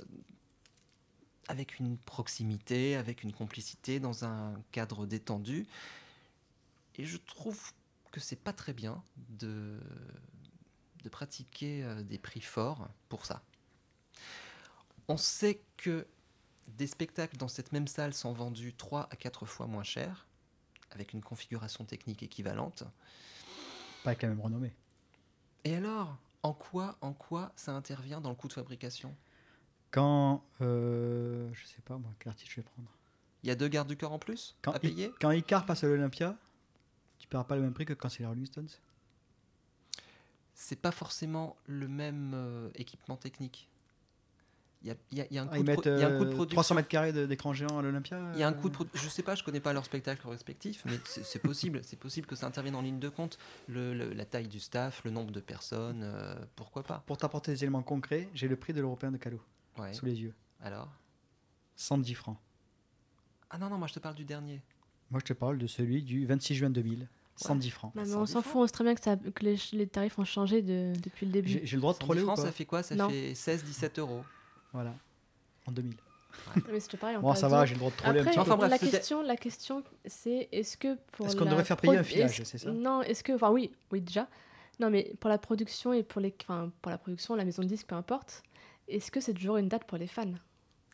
avec une proximité, avec une complicité, dans un cadre détendu. Et je trouve que c'est pas très bien de, de pratiquer euh, des prix forts pour ça. On sait que des spectacles dans cette même salle sont vendus 3 à 4 fois moins cher, avec une configuration technique équivalente. Pas avec la même renommée. Et alors, en quoi, en quoi ça intervient dans le coût de fabrication? Quand. euh, je sais pas moi, quel artiste je vais prendre? Il y a deux gardes du corps en plus Quand, à I- payer? quand Icar passe à l'Olympia, tu paieras pas le même prix que quand c'est les Rolling Stones? C'est pas forcément le même euh, équipement technique. Il y a, y y un Ah, coût de pro- y a un coût de euh, production. 300 mètres carrés d'écran géant à l'Olympia. Il y a un euh, coût de Je sais pas, je connais pas leur spectacle respectif, mais c'est possible. C'est possible que ça intervienne en ligne de compte. Le- le- la taille du staff, le nombre de personnes, euh, pourquoi pas? Pour t'apporter des éléments concrets, j'ai le prix de l'européen de Calo Ouais. sous les yeux. Alors? 110 francs. Ah non, non, moi je te parle du dernier. Moi, je te parle de celui du 26 juin 2000. 110 francs. Non, mais 110 on s'en fout, on sait très bien que, ça, que les, les tarifs ont changé de- depuis le début. J'ai j'ai le droit de 110 troller ou francs, pas ça fait quoi? Ça Non. fait 16-17 euros. Voilà. En 2000. Mais c'est pareil, on Bon, ça va, j'ai le droit de troller Après, un petit Enfin, peu. bref, la, question, la question, c'est est-ce que pour Est-ce qu'on devrait faire payer un filage, est-ce- c'est ça? Non, est-ce que, enfin oui, oui déjà. Non, mais pour la production et pour les, enfin pour la production, la maison de disque, peu importe. Est-ce que c'est toujours une date pour les fans?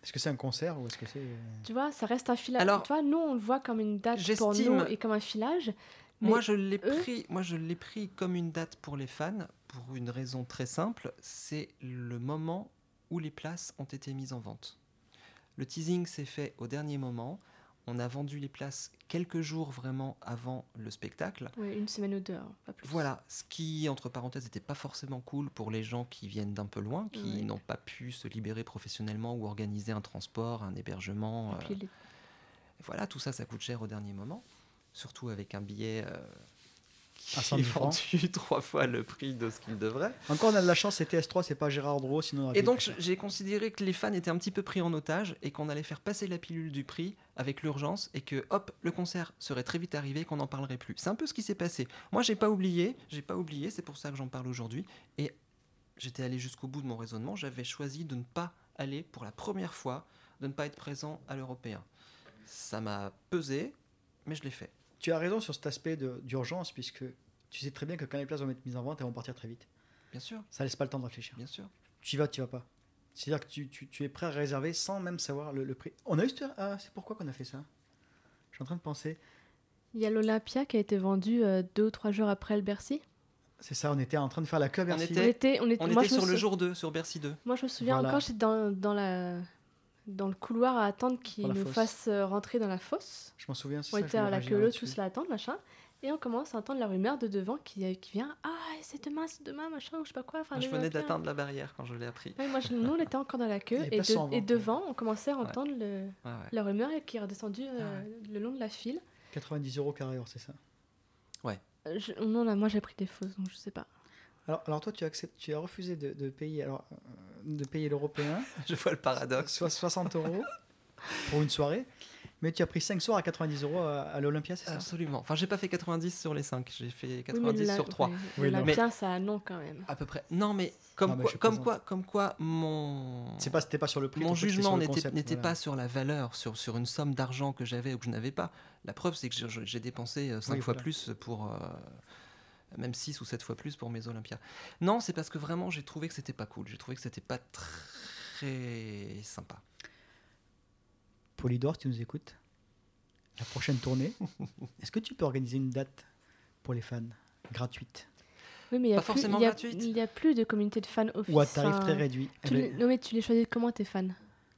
Est-ce que c'est un concert ou est-ce que c'est. euh, Tu vois, ça reste un filage. Alors, tu vois, nous on le voit comme une date pour nous et comme un filage. Moi, je l'ai eux- pris, moi, je l'ai pris comme une date pour les fans pour une raison très simple. C'est le moment où les places ont été mises en vente. Le teasing s'est fait au dernier moment. On a vendu les places quelques jours vraiment avant le spectacle. Ouais, une semaine ou deux, pas plus. Voilà, ce qui, entre parenthèses, n'était pas forcément cool pour les gens qui viennent d'un peu loin, qui Oui. n'ont pas pu se libérer professionnellement ou organiser un transport, un hébergement. Euh, les- voilà, tout ça, ça coûte cher au dernier moment. Surtout avec un billet euh, qui À est 110 francs. vendu trois fois le prix de ce qu'il devrait. Encore, on a de la chance, c'est TS3, c'est pas Gérard Drouot, sinon. on Et donc, j'ai considéré que les fans étaient un petit peu pris en otage et qu'on allait faire passer la pilule du prix avec l'urgence et que, hop, le concert serait très vite arrivé et qu'on n'en parlerait plus. C'est un peu ce qui s'est passé. Moi, j'ai pas oublié, j'ai pas oublié, c'est pour ça que j'en parle aujourd'hui. Et j'étais allé jusqu'au bout de mon raisonnement. J'avais choisi de ne pas aller pour la première fois, de ne pas être présent à l'européen. Ça m'a pesé, mais je l'ai fait. Tu as raison sur cet aspect de- d'urgence, puisque tu sais très bien que quand les places vont être mises en vente, elles vont partir très vite. Bien sûr, Ça laisse pas le temps de réfléchir. bien sûr. Tu y vas, tu y vas pas. C'est-à-dire que tu, tu- tu es prêt à réserver sans même savoir le, le prix. On a eu cette- Ah, c'est pourquoi qu'on a fait ça? Je suis en train de penser. Il y a l'Olympia qui a été vendu euh, deux ou trois jours après le Bercy. C'est ça, on était en train de faire la queue à On Bercy. était- On était, on était, On était sur le sou- jour 2, sur Bercy 2. Moi, je me souviens Voilà. encore, j'étais dans, dans, la, dans le couloir à attendre qu'ils nous fosse. fassent euh, rentrer dans la fosse. Je m'en souviens, c'est On ça. était à la queue tous là à attendre, machin. Et on commence à entendre la rumeur de devant qui, qui vient Ah, c'est demain, c'est demain, machin, ou je sais pas quoi. Enfin, Moi, je venais d'atteindre la barrière quand je l'ai appris. Ouais, moi, je- nous, on était encore dans la queue. Et, de- devant, on commençait à entendre le, Ouais, ouais. la rumeur qui est redescendue euh, Ah le long de la file. 90 euros carré c'est ça? Euh, je- Non, là, moi j'ai pris des fausses, donc je sais pas. Alors, alors toi, tu as, accept- tu as refusé de, de payer, alors, euh, de payer l'européen, Je vois le paradoxe. soit 60 euros pour une soirée, mais tu as pris 5 soirs à 90 euros à, à l'Olympia, c'est ça? Absolument. Enfin, j'ai pas fait 90 sur les 5, j'ai fait Oui, mais 90 la- sur 3. ouais, Oui, non. L'Olympien, ça a non quand même. À peu près. Non, mais comme, Non, mais quoi, comme, quoi, comme quoi, mon, C'est pas, c'était pas sur le prix. mon jugement n'était voilà. pas sur la valeur, sur, sur une somme d'argent que j'avais ou que je n'avais pas. La preuve, c'est que j'ai- j'ai dépensé 5 Oui, fois voilà. plus pour. euh, même 6 ou 7 fois plus pour mes Olympias. Non, c'est parce que vraiment, j'ai trouvé que c'était pas cool. J'ai trouvé que c'était pas très sympa. Polydor, tu nous écoutes? La prochaine tournée, est-ce que tu peux organiser une date pour les fans gratuite? Oui, mais il y a Pas plus- forcément y a- gratuite. Il n'y a plus de communauté de fans officielle. ou à tarif très réduit Eh Tu ben, Non, mais tu les choisis comment tes fans?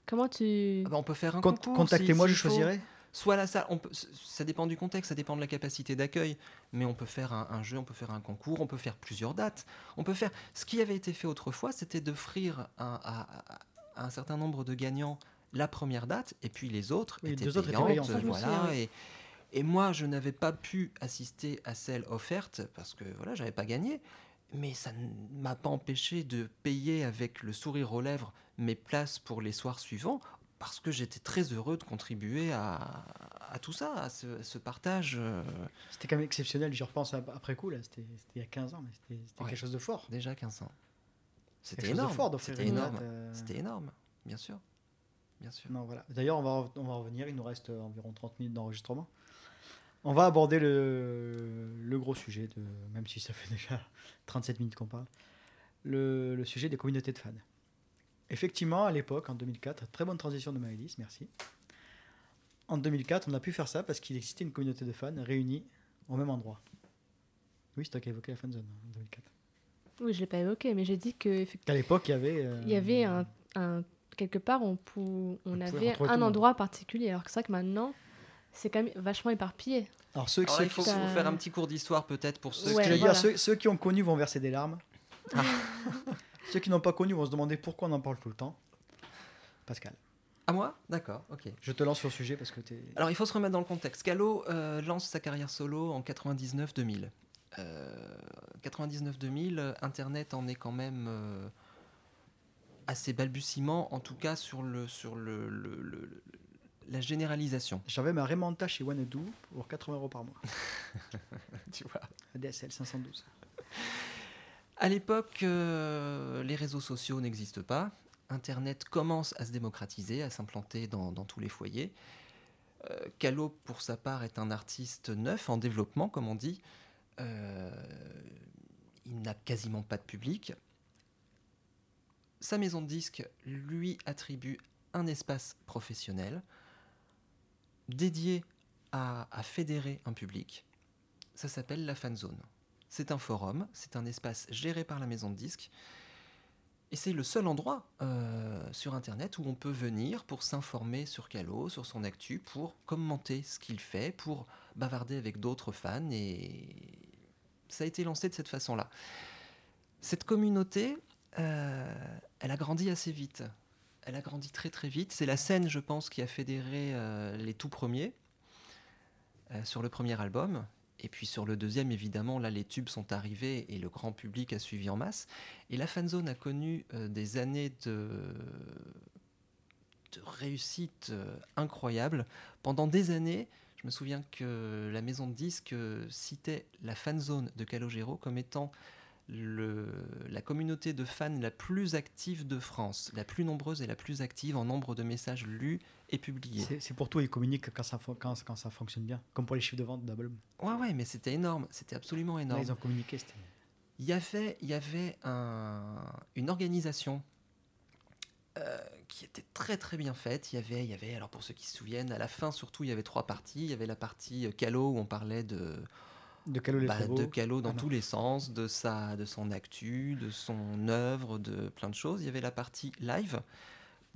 Comment tu. Ah bah, on peut faire un con- concours. Contactez-moi, si- je choisirai. Soit la salle, on peut, c- ça dépend du contexte, ça dépend de la capacité d'accueil, mais on peut faire un, un jeu, on peut faire un concours, on peut faire plusieurs dates. On peut faire. Ce qui avait été fait autrefois, c'était d'offrir à, un certain nombre de gagnants la première date, et puis les autres Oui, les étaient deux autres étaient payantes, me voilà. Et, et moi, je n'avais pas pu assister à celle offerte parce que voilà, j'avais pas gagné. Mais ça ne m'a pas empêché de payer avec le sourire aux lèvres mes places pour les soirs suivants parce que j'étais très heureux de contribuer à, à tout ça, à ce, ce partage. euh, C'était quand même exceptionnel, j'y repense ap- après coup, là. C'était il y a 15 ans, mais c'était Ouais. quelque chose de fort. déjà 15 ans. C'était énorme. C'était énorme. euh, C'était énorme, bien sûr. Bien sûr. Non, voilà. D'ailleurs, on va, rev- on va revenir, il nous reste euh, environ 30 minutes d'enregistrement. On va aborder le, le gros sujet, de, même si ça fait déjà 37 minutes qu'on parle, le, le sujet des communautés de fans. Effectivement, à l'époque, en 2004, très bonne transition de Maëlys, merci. En 2004, on a pu faire ça parce qu'il existait une communauté de fans réunie au même endroit. Oui, c'est toi qui as évoqué la fanzone en 2004. Oui, je l'ai pas évoqué, mais j'ai dit que Qu'à l'époque, il y avait... euh, il y avait un, un- quelque part on, pou- on avait un monde. endroit particulier, alors que c'est vrai que maintenant c'est quand même vachement éparpillé. Alors, ceux, là, il qui faut vous faire un petit cours d'histoire peut-être pour ceux Ouais, qui... dire, ceux, ceux qui ont connu vont verser des larmes. ceux qui n'ont pas connu vont se demander pourquoi on en parle tout le temps. Pascal, À moi? D'accord, ok. je te lance sur le sujet parce que tu es... Alors il faut se remettre dans le contexte. Calo euh, lance sa carrière solo en 99-2000. Euh, 99-2000, euh, Internet en est quand même euh, assez balbutiement, en tout cas sur, le, sur le, le- le- le- la généralisation. J'avais ma Remanta chez Wanadu pour 80 euros par mois. Tu vois. ADSL 512. À l'époque, euh, les réseaux sociaux n'existent pas. Internet commence à se démocratiser, à s'implanter dans, tous les foyers. Euh, Calo, pour sa part, est un artiste neuf, en développement, comme on dit. Euh, il n'a quasiment pas de public. Sa maison de disques lui attribue un espace professionnel dédié à, à fédérer un public. Ça s'appelle la fan zone. C'est un forum, c'est un espace géré par la maison de disques. Et c'est le seul endroit euh, sur Internet où on peut venir pour s'informer sur Calo, sur son actu, pour commenter ce qu'il fait, pour bavarder avec d'autres fans. Et ça a été lancé de cette façon-là. Cette communauté, euh, elle a grandi assez vite. Elle a grandi très très vite. C'est la scène, je pense, qui a fédéré euh, les tout premiers sur le premier album. Et puis sur le deuxième, évidemment, là, les tubes sont arrivés et le grand public a suivi en masse. Et la fanzone a connu euh, des années de, réussite euh, incroyable. Pendant des années, je me souviens que la maison de disques euh, citait la fanzone de Calogero comme étant le, la communauté de fans la plus active de France, la plus nombreuse et la plus active en nombre de messages lus et publiés. C'est pour toi, ils communiquent quand ça, quand, quand ça fonctionne bien. Comme pour les chiffres de vente d'album. Ouais, ouais, mais c'était énorme, c'était absolument Là, énorme. ils ont communiqué. c'était- Il y avait, il y avait un- une organisation euh, qui était très très bien faite. Il y avait, il y avait, alors pour ceux qui se souviennent, à la fin surtout, il y avait trois parties. Il y avait la partie euh, Calo où on parlait de, De Calo les bah, Prévots. de Calo dans Ah tous les sens, de sa, de son actu, de son œuvre, de plein de choses. Il y avait la partie live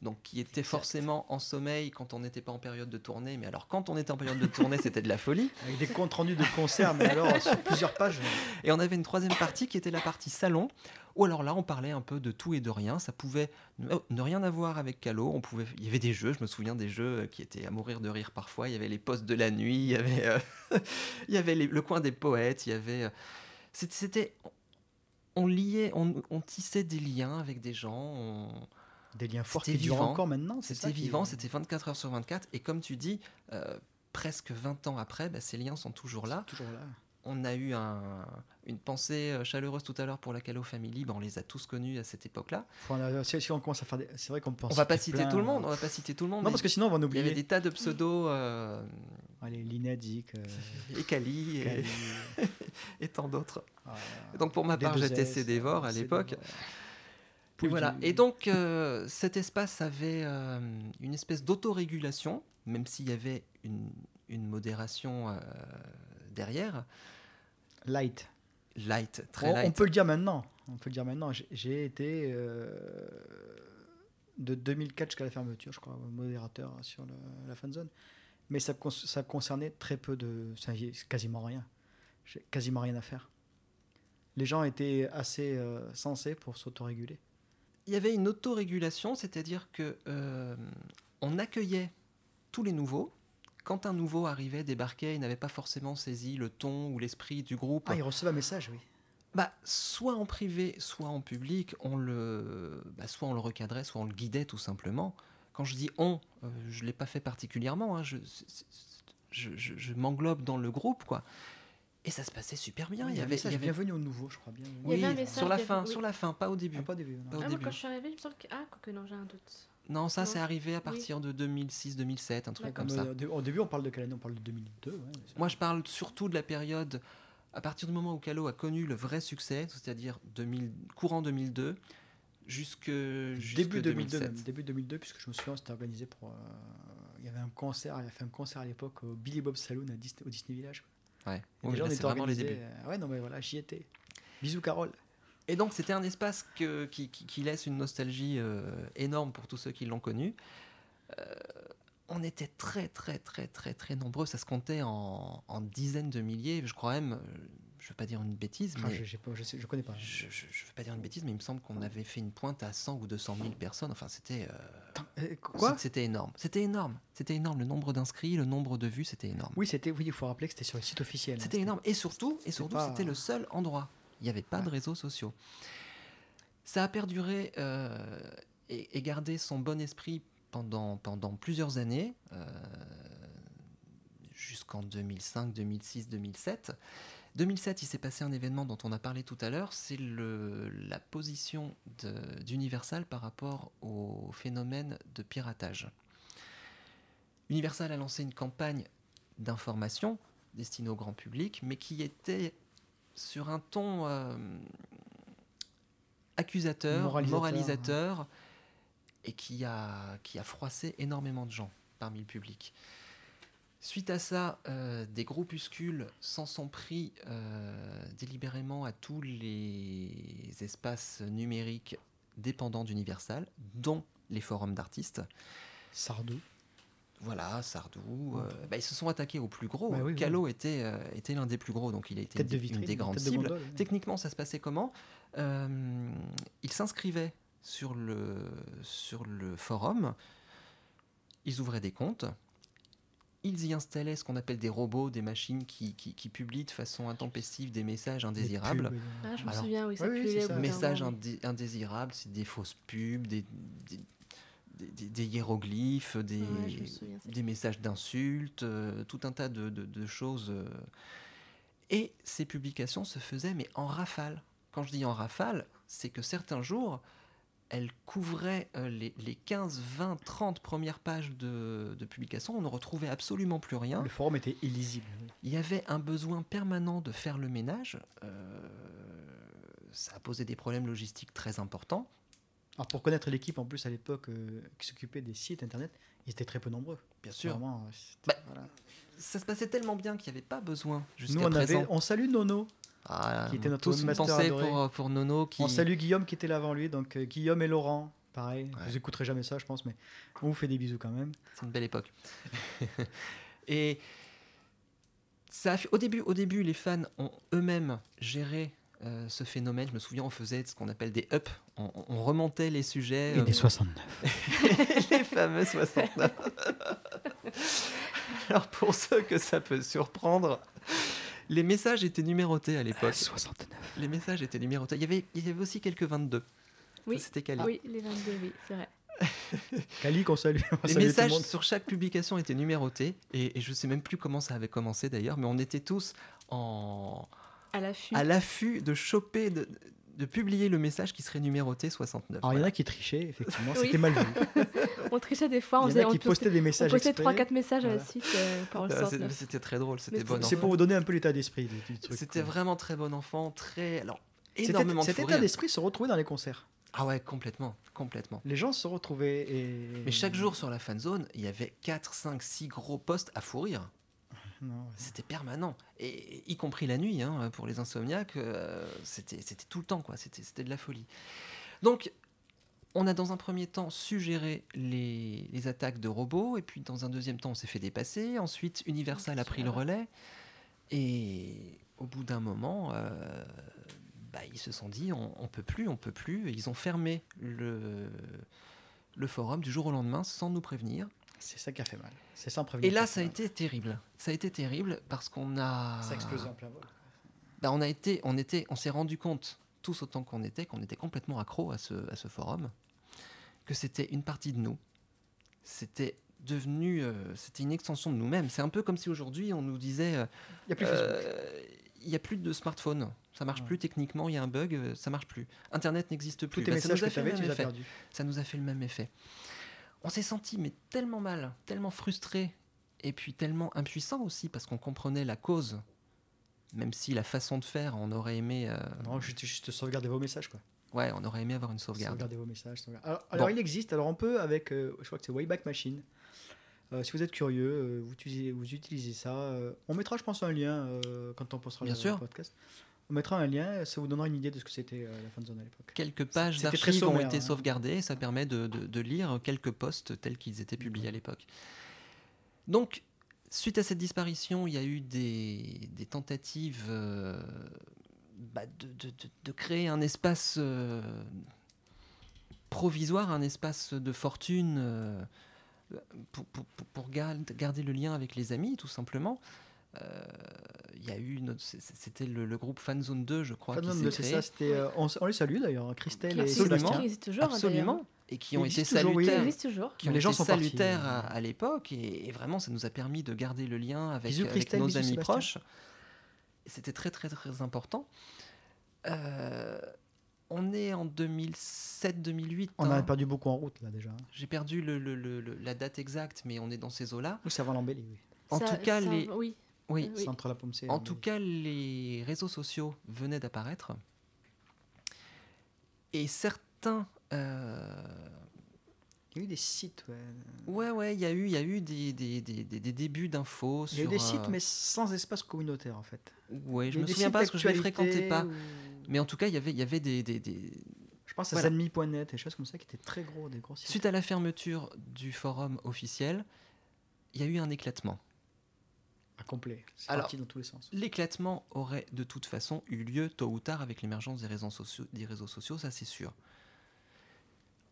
donc qui était Exact. forcément en sommeil quand on n'était pas en période de tournée. Mais alors, quand on était en période de tournée, c'était de la folie. Avec des comptes rendus de concerts, mais alors sur plusieurs pages. Et on avait une troisième partie qui était la partie salon, où alors là, on parlait un peu de tout et de rien. Ça pouvait ne ne rien avoir avec Calo. On pouvait, il y avait des jeux, je me souviens des jeux qui étaient à mourir de rire parfois. Il y avait les postes de la nuit, il y avait, euh, il y avait les- le coin des poètes, il y avait. euh, c'était- C'était. On liait, on, on tissait des liens avec des gens. on- Des liens forts qui durent vivant. encore maintenant. C'était qui vivant, c'était 24 heures sur 24. Et comme tu dis, euh, presque 20 ans après, bah, ces liens sont toujours là. Toujours là. On a eu un- une pensée euh, chaleureuse tout à l'heure pour la Calo Family. Ben, on les a tous connus à cette époque-là. Si, si on commence à faire des... C'est vrai qu'on pense. On va pas citer tout le monde. On va pas citer tout le monde. Non, parce que sinon on va en il y avait oublier. des tas de pseudos, euh, Allez, Linéadique. Euh, et Kali et, tant d'autres. Donc pour ma part, D2S, j'étais Cédévore à l'époque. Et voilà. Et donc euh, cet espace avait euh, une espèce d'autorégulation, même s'il y avait une, une modération euh, derrière. Light. Light, très On, light. on peut le dire maintenant. On peut le dire maintenant. J'ai- été de 2004 jusqu'à la fermeture, je crois, modérateur sur le- la fan zone. Mais ça, concernait très peu de. Ça quasiment rien. J'ai quasiment rien à faire. Les gens étaient assez sensés pour s'autoréguler. Il y avait une autorégulation, c'est-à-dire que euh, on accueillait tous les nouveaux. Quand un nouveau arrivait, débarquait, il n'avait pas forcément saisi le ton ou l'esprit du groupe. Ah, ils recevaient un message, oui. Bah, soit en privé, soit en public, on le, bah, soit on le recadrait, soit on le guidait tout simplement. Quand je dis on, euh, je l'ai pas fait particulièrement. hein, je- je m'englobe dans le groupe, quoi. Et ça se passait super bien. Oui, il y avait, il y avait- bienvenue au nouveau, je crois bien. Il y avait un oui, message, sur la fin, oui. sur la fin, pas au début. Ah, pas au début. non. Pas au Ah, moi, début. quand je suis arrivée, il me semble que. Ah, quoique non, j'ai un doute. Non, ça c'est arrivé à partir de 2006-2007, un truc comme Ah, ça. euh, Au début, on parle de quelle année? On parle de 2002. ouais, c'est- Moi, je parle surtout de la période à partir du moment où Calo a connu le vrai succès, c'est-à-dire 2000 courant 2002 jusque, jusque début 2002 2007. même, début 2002 puisque je me souviens c'était organisé pour euh, il y avait un concert il a fait un concert à l'époque au Billy Bob Saloon à Disney, au Disney Village Ouais. Oui, déjà là, on était vraiment les organisé débuts. euh, ouais non mais voilà j'y étais bisous Carole Et donc, c'était un espace que- qui, laisse une nostalgie euh, énorme pour tous ceux qui l'ont connu. Euh, on était très, très, très, très, très nombreux. Ça se comptait en, en dizaines de milliers. Je crois même, je ne veux pas dire une bêtise, Ah, mais je, j'ai pas, je, sais, je connais pas je veux pas dire une bêtise, mais il me semble qu'on avait fait une pointe à 100 ou 200 000 personnes. Enfin, c'était euh, Euh, quoi? c'était énorme. C'était énorme. C'était énorme. Le nombre d'inscrits, le nombre de vues, c'était énorme. oui c'était oui il faut rappeler que c'était sur le site officiel hein, C'était énorme. Et surtout, et surtout, pas- c'était le seul endroit. Il n'y avait pas de réseaux sociaux. Ça a perduré euh, et, et gardé son bon esprit pendant, pendant plusieurs années, euh, jusqu'en 2005, 2006, 2007. 2007, il s'est passé un événement dont on a parlé tout à l'heure, c'est la position d'Universal par rapport au phénomène de piratage. Universal a lancé une campagne d'information destinée au grand public, mais qui était sur un ton euh, accusateur, Moralisateur, moralisateur, et qui a, qui a froissé énormément de gens parmi le public. Suite à ça, euh, des groupuscules s'en sont pris euh, délibérément à tous les espaces numériques dépendants d'Universal, dont les forums d'artistes. Sardou Voilà, Sardou. Euh, bah, ils se sont attaqués aux plus gros. Bah oui, oui. Calo était, était l'un des plus gros, donc il a été une, de des- vitrine une des grandes de cibles. Techniquement, ça se passait comment Ils s'inscrivaient sur le, sur le forum, ils ouvraient des comptes, ils y installaient ce qu'on appelle des robots, des machines qui, qui, qui publient de façon intempestive des messages indésirables. pubs, Ah, je me Alors- souviens, oui, ça Oui, oui, ça. Messages indé- indésirables, c'est des fausses pubs, des, des, des- des- des hiéroglyphes, des, Ouais, je me souviens, c'est des messages d'insultes, euh, tout un tas de, de- de choses. euh. Et ces publications se faisaient, mais en rafale. Quand je dis en rafale, c'est que certains jours, elles couvraient euh, les, les 15, 20, 30 premières pages de, de publication. On ne retrouvait absolument plus rien. le forum était illisible. Il y avait un besoin permanent de faire le ménage. euh, ça a posé des problèmes logistiques très importants. alors pour connaître l'équipe en plus à l'époque euh, qui s'occupait des sites internet ils étaient très peu nombreux Bien sûr. Vraiment, Bah, voilà. Ça se passait tellement bien qu'il n'y avait pas besoin nous jusqu'à on présent. avait on salue Nono Ah, qui était notre tous master pour, pour Nono qui, On salue Guillaume qui était là avant lui, donc euh, Guillaume et Laurent, pareil. Ouais. Vous écouterez jamais ça, je pense, mais on vous fait des bisous quand même. C'est une belle époque. et ça a fait- au, début, au début, les fans ont eux-mêmes géré euh, ce phénomène. Je me souviens, on faisait ce qu'on appelle des ups. On, on remontait les sujets. Et euh, des 69. les fameux 69. Alors pour ceux que ça peut surprendre, les messages étaient numérotés à l'époque. 69. Les messages étaient numérotés. Il y avait, il y avait aussi quelques 22. Oui. C'était Cali. Oui, les 22, oui, c'est vrai. Cali, qu'on salue. On Les le messages sur chaque publication étaient numérotés et, et je sais même plus comment ça avait commencé d'ailleurs, mais on était tous en, À l'affût. à l'affût de choper, de, de publier le message qui serait numéroté 69. Alors, il y en a qui trichaient, effectivement. Oui. C'était mal vu. On trichait des fois, on Il y faisait en a on qui postait, postaient des on messages postait exprès. 3-4 messages à la suite euh, par le Ah, c'est- 69. C'était très drôle, c'était bon C'est pour vous donner un peu l'état d'esprit du, du truc. C'était vraiment très bon enfant, très. Alors, Cet énormément Cet état d'esprit se retrouvait dans les concerts. Ah ouais, complètement, complètement. Les gens se retrouvaient et. Mais chaque jour sur la fan zone, il y avait 4, 5, 6 gros posts à fou rire. Non. C'était permanent. Et y compris la nuit, hein, pour les insomniaques, euh, c'était tout le temps, quoi. C'était de la folie. Donc, on a dans un premier temps su gérer les, les attaques de robots, et puis dans un deuxième temps, on s'est fait dépasser. Ensuite, Universal a pris le relais. Et au bout d'un moment, euh, bah, ils se sont dit on, on peut plus, on peut plus. Et ils ont fermé le, le forum du jour au lendemain sans nous prévenir. C'est ça qui a fait mal. C'est sans prévenir. Et là, ça a été terrible. Ça a été terrible parce qu'on a. Ça a explosé en plein vol. Bah, on a été, on était, on s'est rendu compte tous autant qu'on était, qu'on était complètement accro à ce, à ce forum, que c'était une partie de nous. C'était devenu, euh, c'était une extension de nous-mêmes. C'est un peu comme si aujourd'hui on nous disait, euh, Il n'y a plus euh, il a plus de smartphone, ça marche Ouais. plus techniquement, il y a un bug, ça marche plus. Internet n'existe plus. Tous tes Bah, ça messages nous a que tu fait le avais, tu même les as ça nous a fait le même effet. On s'est senti mais tellement mal, tellement frustré, et puis tellement impuissant aussi parce qu'on comprenait la cause, même si la façon de faire, on aurait aimé, euh, Non, juste, juste sauvegarder vos messages, quoi. ouais, on aurait aimé avoir une sauvegarde. Sauvegarder vos messages. sauvegarder- Alors, alors, il existe. Alors, on peut avec, euh, je crois que c'est Wayback Machine. Euh, si vous êtes curieux, euh, vous, utilisez, vous utilisez ça. on mettra, je pense, un lien quand on postera Bien le, sûr. podcast. On mettra un lien, ça vous donnera une idée de ce que c'était euh, la fanzone à l'époque. Quelques pages d'archives ont été hein. sauvegardées et ça permet de, de- de lire quelques posts tels qu'ils étaient publiés à l'époque. Donc, suite à cette disparition, il y a eu des, des tentatives euh, bah, de, créer un espace euh, provisoire, un espace de fortune euh, pour, pour- pour- pour gar- garder le lien avec les amis, tout simplement. Euh, Il y a eu, notre- c'est- c'était le, le groupe Fanzone 2, je crois, Fanzone qui de- s'est c'est créé. ça, c'était, euh, on, on les salue d'ailleurs, Christelle et. Sébastien. toujours, Absolument. Et qui ont été toujours, salutaires. Qui ont Les gens été sont partis. salutaires à, à l'époque et, et vraiment ça nous a permis de garder le lien avec, Bisous, avec Christelle, nos bisous, amis Sébastien. proches. C'était très très très important. Euh, on est en 2007-2008. On a hein. perdu beaucoup en route là déjà. J'ai perdu le- le- le- le- la date exacte, mais on est dans ces eaux-là. Ou c'est avant l'embellie, oui. En Ça- tout cas, ça- les, Oui, oui, la en tout cas, les réseaux sociaux venaient d'apparaître. Et certains. euh, Il y a eu des sites, ouais. Ouais, ouais, il y a eu, il y a eu des, des, des, des- débuts d'infos Il y a eu sur, des sites, euh, mais sans espace communautaire en fait. Ouais, je eu me souviens pas parce que je les d'actualité fréquentais pas. Mais en tout cas, il y avait, il y avait des, des- des- Je pense à Voilà. Zanmi.net et des choses comme ça qui étaient très gros, des gros sites. Suite à la fermeture du forum officiel, il y a eu un éclatement. À complet. C'est parti dans tous les sens. L'éclatement aurait de toute façon eu lieu tôt ou tard avec l'émergence des réseaux sociaux, des réseaux sociaux ça c'est sûr.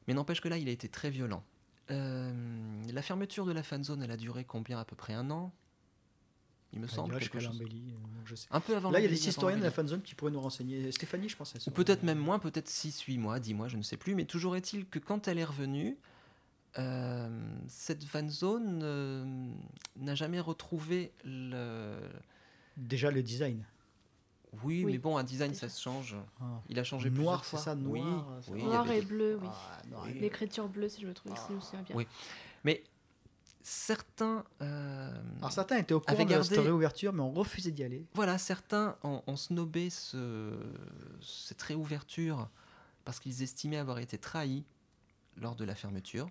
Mais n'empêche que là, il a été très violent. Euh, la fermeture de la fanzone, elle a duré combien À peu près un an? Il me semble. quelque chose. euh, je sais. Un peu avant Là, il y a des historiens de la fanzone qui pourraient nous renseigner. Stéphanie, je pense. Ou peut-être même moins, peut-être 6, 8 mois, 10 mois, je ne sais plus. Mais toujours est-il que quand elle est revenue, euh, cette fanzone euh, n'a jamais retrouvé le... Déjà le design. Oui, Oui, mais bon, un design, ça se change. Ah. Il a changé Noir, plusieurs c'est fois. ça, Oui, noir, ça. oui, y Noir et bleu, oui. Ah. L'écriture bleue, si je me trouve me souviens bien. Oui. Mais certains... euh, Alors certains étaient au courant de cette réouverture, mais ont refusé d'y aller. Voilà, certains ont, ont snobé ce- cette réouverture parce qu'ils estimaient avoir été trahis lors de la fermeture.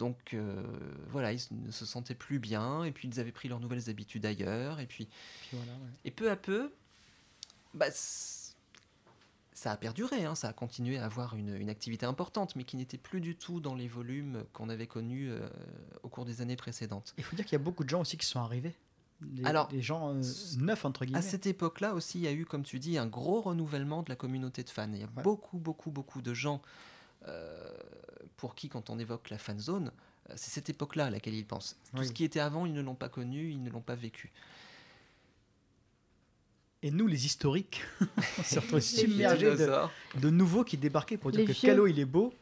Donc euh, voilà, ils ne se sentaient plus bien, et puis ils avaient pris leurs nouvelles habitudes ailleurs, et puis Puis voilà, ouais. et peu à peu, bah, ça a perduré, hein, ça a continué à avoir une, une activité importante, mais qui n'était plus du tout dans les volumes qu'on avait connus euh, au cours des années précédentes. Il faut dire qu'il y a beaucoup de gens aussi qui sont arrivés. Des, Alors, des gens euh, neufs, entre guillemets. À cette époque-là aussi, il y a eu, comme tu dis, un gros renouvellement de la communauté de fans. Il y a Ouais. beaucoup, beaucoup, beaucoup de gens euh, pour qui, quand on évoque la fan zone, euh, c'est cette époque-là à laquelle ils pensent. Tout Oui. ce qui était avant, ils ne l'ont pas connu, ils ne l'ont pas vécu. Et nous, les historiques, on s'est retrouvés submergés de, nouveaux qui débarquaient pour dire Les que vieux. Calo, il est beau.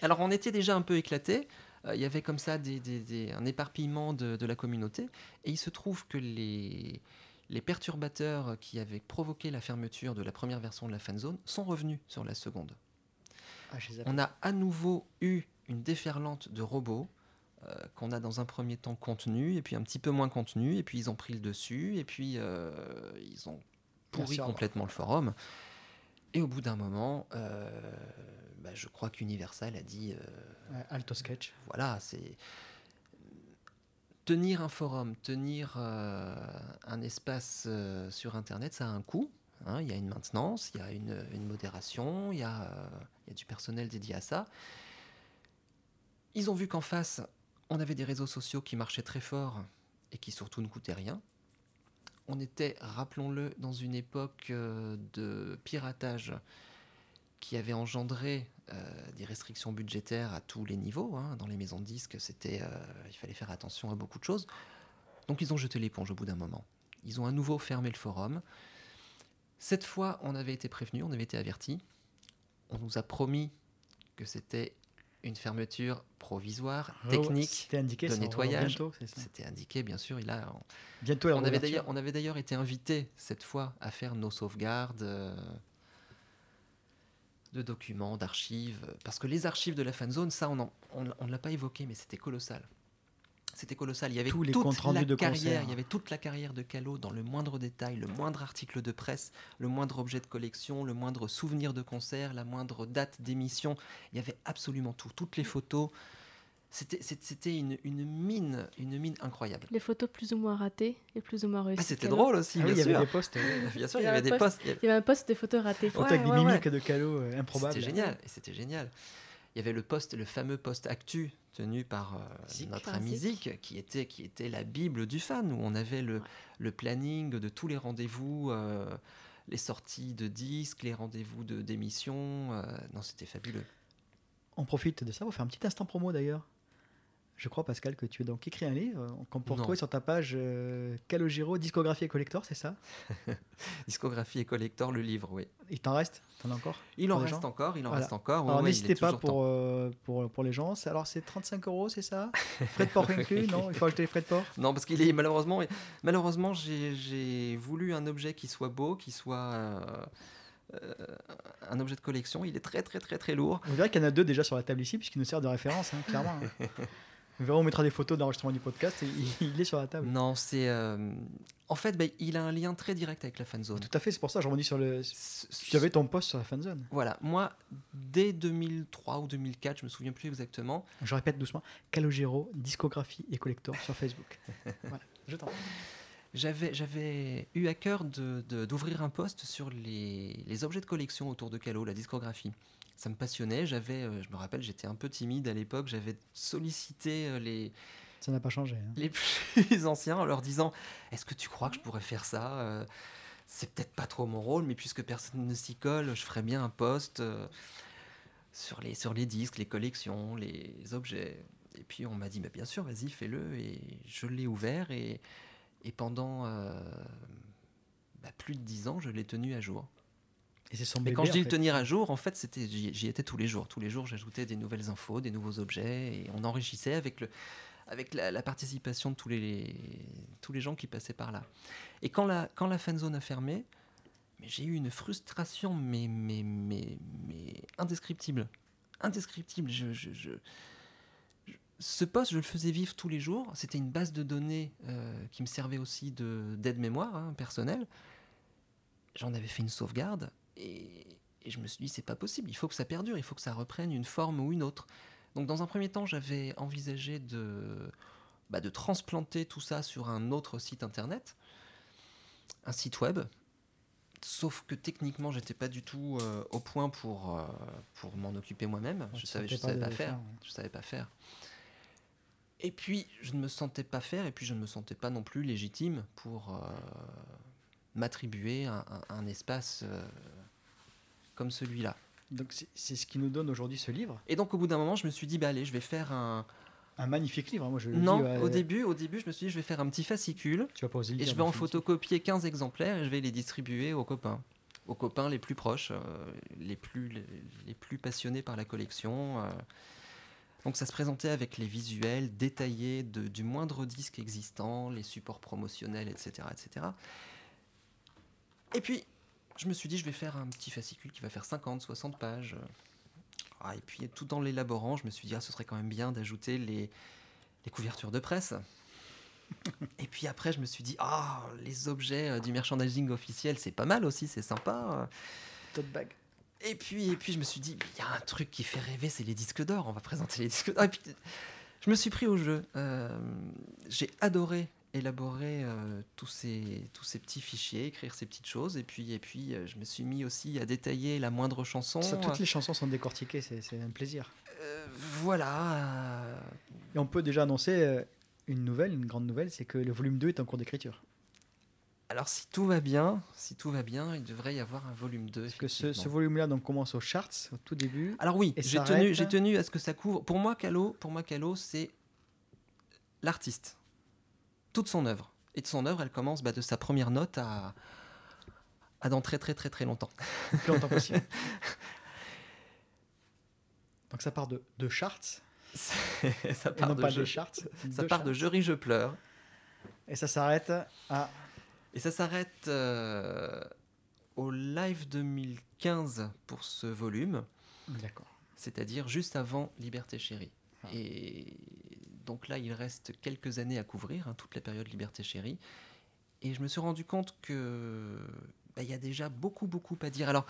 Alors, on était déjà un peu éclatés. Euh, Il y avait comme ça des, des- des- un éparpillement de, de la communauté. Et il se trouve que les, les perturbateurs qui avaient provoqué la fermeture de la première version de la fanzone sont revenus sur la seconde. Ah, On a à nouveau eu une déferlante de robots euh, qu'on a dans un premier temps contenu, et puis un petit peu moins contenu, et puis ils ont pris le dessus, et puis euh, ils ont pourri complètement le forum. Et au bout d'un moment, euh, bah, je crois qu'Universal a dit, Alto Sketch. voilà, c'est tenir un forum, tenir un espace sur Internet, ça a un coût. Hein. il y a une maintenance, il y a une, modération, il y a, euh, il y a du personnel dédié à ça. Ils ont vu qu'en face, on avait des réseaux sociaux qui marchaient très fort et qui surtout ne coûtaient rien. On était, rappelons-le, dans une époque euh, de piratage qui avait engendré euh, des restrictions budgétaires à tous les niveaux. hein. Dans les maisons de disques, il fallait faire attention à beaucoup de choses. Donc ils ont jeté l'éponge au bout d'un moment. Ils ont à nouveau fermé le forum. Cette fois, on avait été prévenu, on avait été averti. On nous a promis que c'était une fermeture provisoire, technique. C'était indiqué de on nettoyage. Bientôt. C'était indiqué, bien sûr. Il a, Bientôt, la on avait d'ailleurs, on avait d'ailleurs été invité cette fois à faire nos sauvegardes euh, de documents, d'archives, parce que les archives de la fanzone, ça, on on on ne l'a pas évoqué, mais c'était colossal. C'était colossal. Il y avait Tous les toute la de carrière, il y avait toute la carrière de Calo dans le moindre détail, le moindre article de presse, le moindre objet de collection, le moindre souvenir de concert, la moindre date d'émission. Il y avait absolument tout, toutes les photos. C'était- une, une mine, une mine incroyable. Les photos plus ou moins ratées et plus ou moins réussies. Ah, c'était drôle aussi, Ah oui, bien il y avait sûr. des posts. Bien sûr, Il il y avait des un posts. il y avait- Il y avait un post des photos ratées. Ouais, avec des ouais, ouais. mimiques de Calo euh, improbables. C'était génial, et c'était génial. Il y avait le poste, le fameux poste actu tenu par euh, notre Par ami Zik. Qui était, qui était la bible du fan, où on avait le, Ouais. le planning de tous les rendez-vous, euh, les sorties de disques, les rendez-vous de- d'émissions. euh, non, c'était fabuleux. On profite de ça, on va faire un petit instant promo d'ailleurs. Je crois, Pascal, que tu as donc écrit un livre qu'on peut retrouver sur ta page euh, Calogero, discographie et collector, c'est ça Discographie et collector, le livre, oui. Il t'en reste? T'en as encore? Il en reste encore, il en Voilà. reste encore. Alors ouais, n'hésitez pas pour, euh, pour, pour les gens. Alors c'est 35 euros, c'est ça? Frais de port inclus Non? Il faut ajouter les frais de port? Non, parce qu'il est malheureusement, malheureusement, j'ai- voulu un objet qui soit beau, qui soit euh, euh, un objet de collection. Il est très très très très lourd. Vous verrez qu'il y en a deux déjà sur la table ici, puisqu'il nous sert de référence, hein, clairement. Vous verrez, on mettra des photos d'enregistrement du podcast et il, il est sur la table. Non, c'est euh, en fait, bah, il a un lien très direct avec la fanzone. Tout à fait, c'est pour ça que je rebondis sur le. Tu avais ton post sur la fanzone. Voilà, moi, dès 2003 ou 2004, je me souviens plus exactement, Je répète doucement Calogero, discographie et collector sur Facebook. voilà, je t'en j'avais eu à cœur de- de- d'ouvrir un post sur les, les objets de collection autour de Calo, la discographie. Ça me passionnait. J'avais, euh, je me rappelle, j'étais un peu timide à l'époque. J'avais sollicité euh, les, Ça n'a pas changé. hein. les plus anciens en leur disant Est-ce que tu crois que je pourrais faire ça Euh, C'est peut-être pas trop mon rôle, mais puisque personne ne s'y colle, je ferais bien un post euh, sur, les, sur les disques, les collections, les objets. Et puis on m'a dit bah, Bien sûr, vas-y, fais-le. Et je l'ai ouvert et, et pendant euh, bah, plus de dix ans, je l'ai tenu à jour. Et c'est son Mais bébé. quand je dis le fait. tenir à jour, en fait, c'était j'y étais tous les jours. Tous les jours, j'ajoutais des nouvelles infos, des nouveaux objets, et on enrichissait avec le avec la, la participation de tous les tous les gens qui passaient par là. Et quand la quand la fanzone a fermé, j'ai eu une frustration mais mais mais mais indescriptible, indescriptible. Je, je, je- ce poste, je le faisais vivre tous les jours. C'était une base de données euh, qui me servait aussi de d'aide mémoire hein, personnelle. J'en avais fait une sauvegarde et, et je me suis dit, c'est pas possible, il faut que ça perdure, il faut que ça reprenne une forme ou une autre. Donc, dans un premier temps, j'avais envisagé de, bah, de transplanter tout ça sur un autre site internet, un site web Sauf que techniquement, j'étais pas du tout euh, au point pour, euh, pour m'en occuper moi-même. Je savais, je pas savais pas faire. faire, ouais. Je savais pas faire. Et puis, je ne me sentais pas faire, et puis je ne me sentais pas non plus légitime pour euh, m'attribuer un, un- un espace euh, comme celui-là. Donc c'est ce qui nous donne aujourd'hui ce livre. Et donc, au bout d'un moment, je me suis dit, bah allez, je vais faire un. Un magnifique livre, hein, moi je le Non, dis. ouais, au début, au début, je me suis dit, je vais faire un petit fascicule. Tu vas pas oser le Et dire, je vais en photocopier 15 exemplaires et je vais les distribuer aux copains. Aux copains les plus proches, euh, les, plus, les, les plus passionnés par la collection. euh. Donc ça se présentait avec les visuels détaillés de- du moindre disque existant, les supports promotionnels, etc., etc. Et puis, je me suis dit, je vais faire un petit fascicule qui va faire 50, 60 pages. Ah, et puis, tout en l'élaborant, je me suis dit, ah, ce serait quand même bien d'ajouter les, les couvertures de presse. Et puis après, je me suis dit, ah, les objets euh, du merchandising officiel, c'est pas mal aussi, c'est sympa. Tote bag. Et puis, et puis je me suis dit, il y a un truc qui fait rêver, c'est les disques d'or. On va présenter les disques d'or. Et puis, je me suis pris au jeu. Euh, J'ai adoré élaborer euh, tous, ces, tous ces petits fichiers, écrire ces petites choses. Et puis, et puis euh, je me suis mis aussi à détailler la moindre chanson. Ça, toutes les chansons sont décortiquées, c'est un plaisir. Euh, voilà. euh, Et on peut déjà annoncer euh, une nouvelle, une grande nouvelle, c'est que le volume 2 est en cours d'écriture. Alors, si tout va bien, si tout va bien, il devrait y avoir un volume 2. Parce que ce, ce volume-là donc, commence aux charts, au tout début. Alors oui, j'ai tenu, j'ai tenu à ce que ça couvre. Pour moi, Calo, pour moi, Calo, c'est l'artiste, toute son œuvre. Et de son œuvre, elle commence bah, de sa première note à, à dans très très très très longtemps. plus longtemps possible. Donc ça part de, de charts, ça part, non de, pas je, charts. ça de part de. Je ris, je pleure. Et ça s'arrête à... Et ça s'arrête euh, au live 2015 pour ce volume, D'accord. c'est-à-dire juste avant Liberté Chérie. Ah. Et donc là, il reste quelques années à couvrir, hein, toute la période Liberté Chérie. Et je me suis rendu compte que bah, il y a déjà beaucoup, beaucoup à dire. Alors,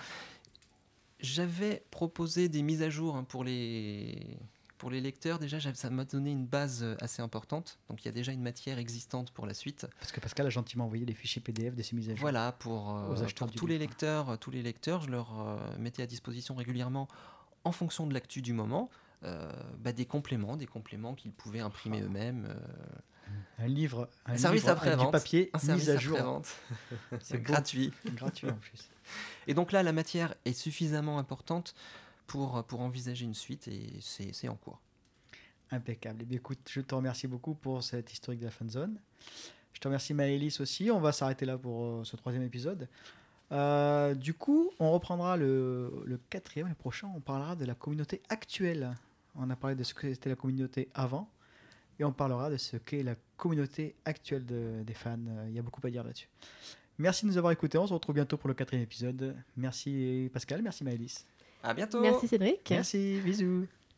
j'avais proposé des mises à jour hein, pour les pour les lecteurs. Déjà, ça m'a donné une base assez importante. Donc, il y a déjà une matière existante pour la suite. Parce que Pascal a gentiment envoyé les fichiers PDF de ces mises à jour. Voilà, pour, euh, pour tous les lecteurs, tous les lecteurs, je leur euh, mettais à disposition régulièrement, en fonction de l'actu du moment, bah, des compléments, des compléments qu'ils pouvaient imprimer Ah. eux-mêmes. euh, Un livre, un Un service livre avec du papier un service à jour. après-vente, C'est gratuit. gratuit en plus. Et donc là, la matière est suffisamment importante pour, pour envisager une suite et c'est c'est en cours. Impeccable. Eh bien, écoute, je te remercie beaucoup pour cette historique de la fanzone. Je te remercie Maëlys aussi. On va s'arrêter là pour euh, ce troisième épisode. Euh, du coup, on reprendra le, le quatrième, le prochain. On parlera de la communauté actuelle. On a parlé de ce que c'était la communauté avant. Et on parlera de ce qu'est la communauté actuelle de- des fans. Il y a beaucoup à dire là-dessus. Merci de nous avoir écoutés. On se retrouve bientôt pour le quatrième épisode. Merci Pascal, merci Maëlys. À bientôt Merci Cédric. Merci, bisous.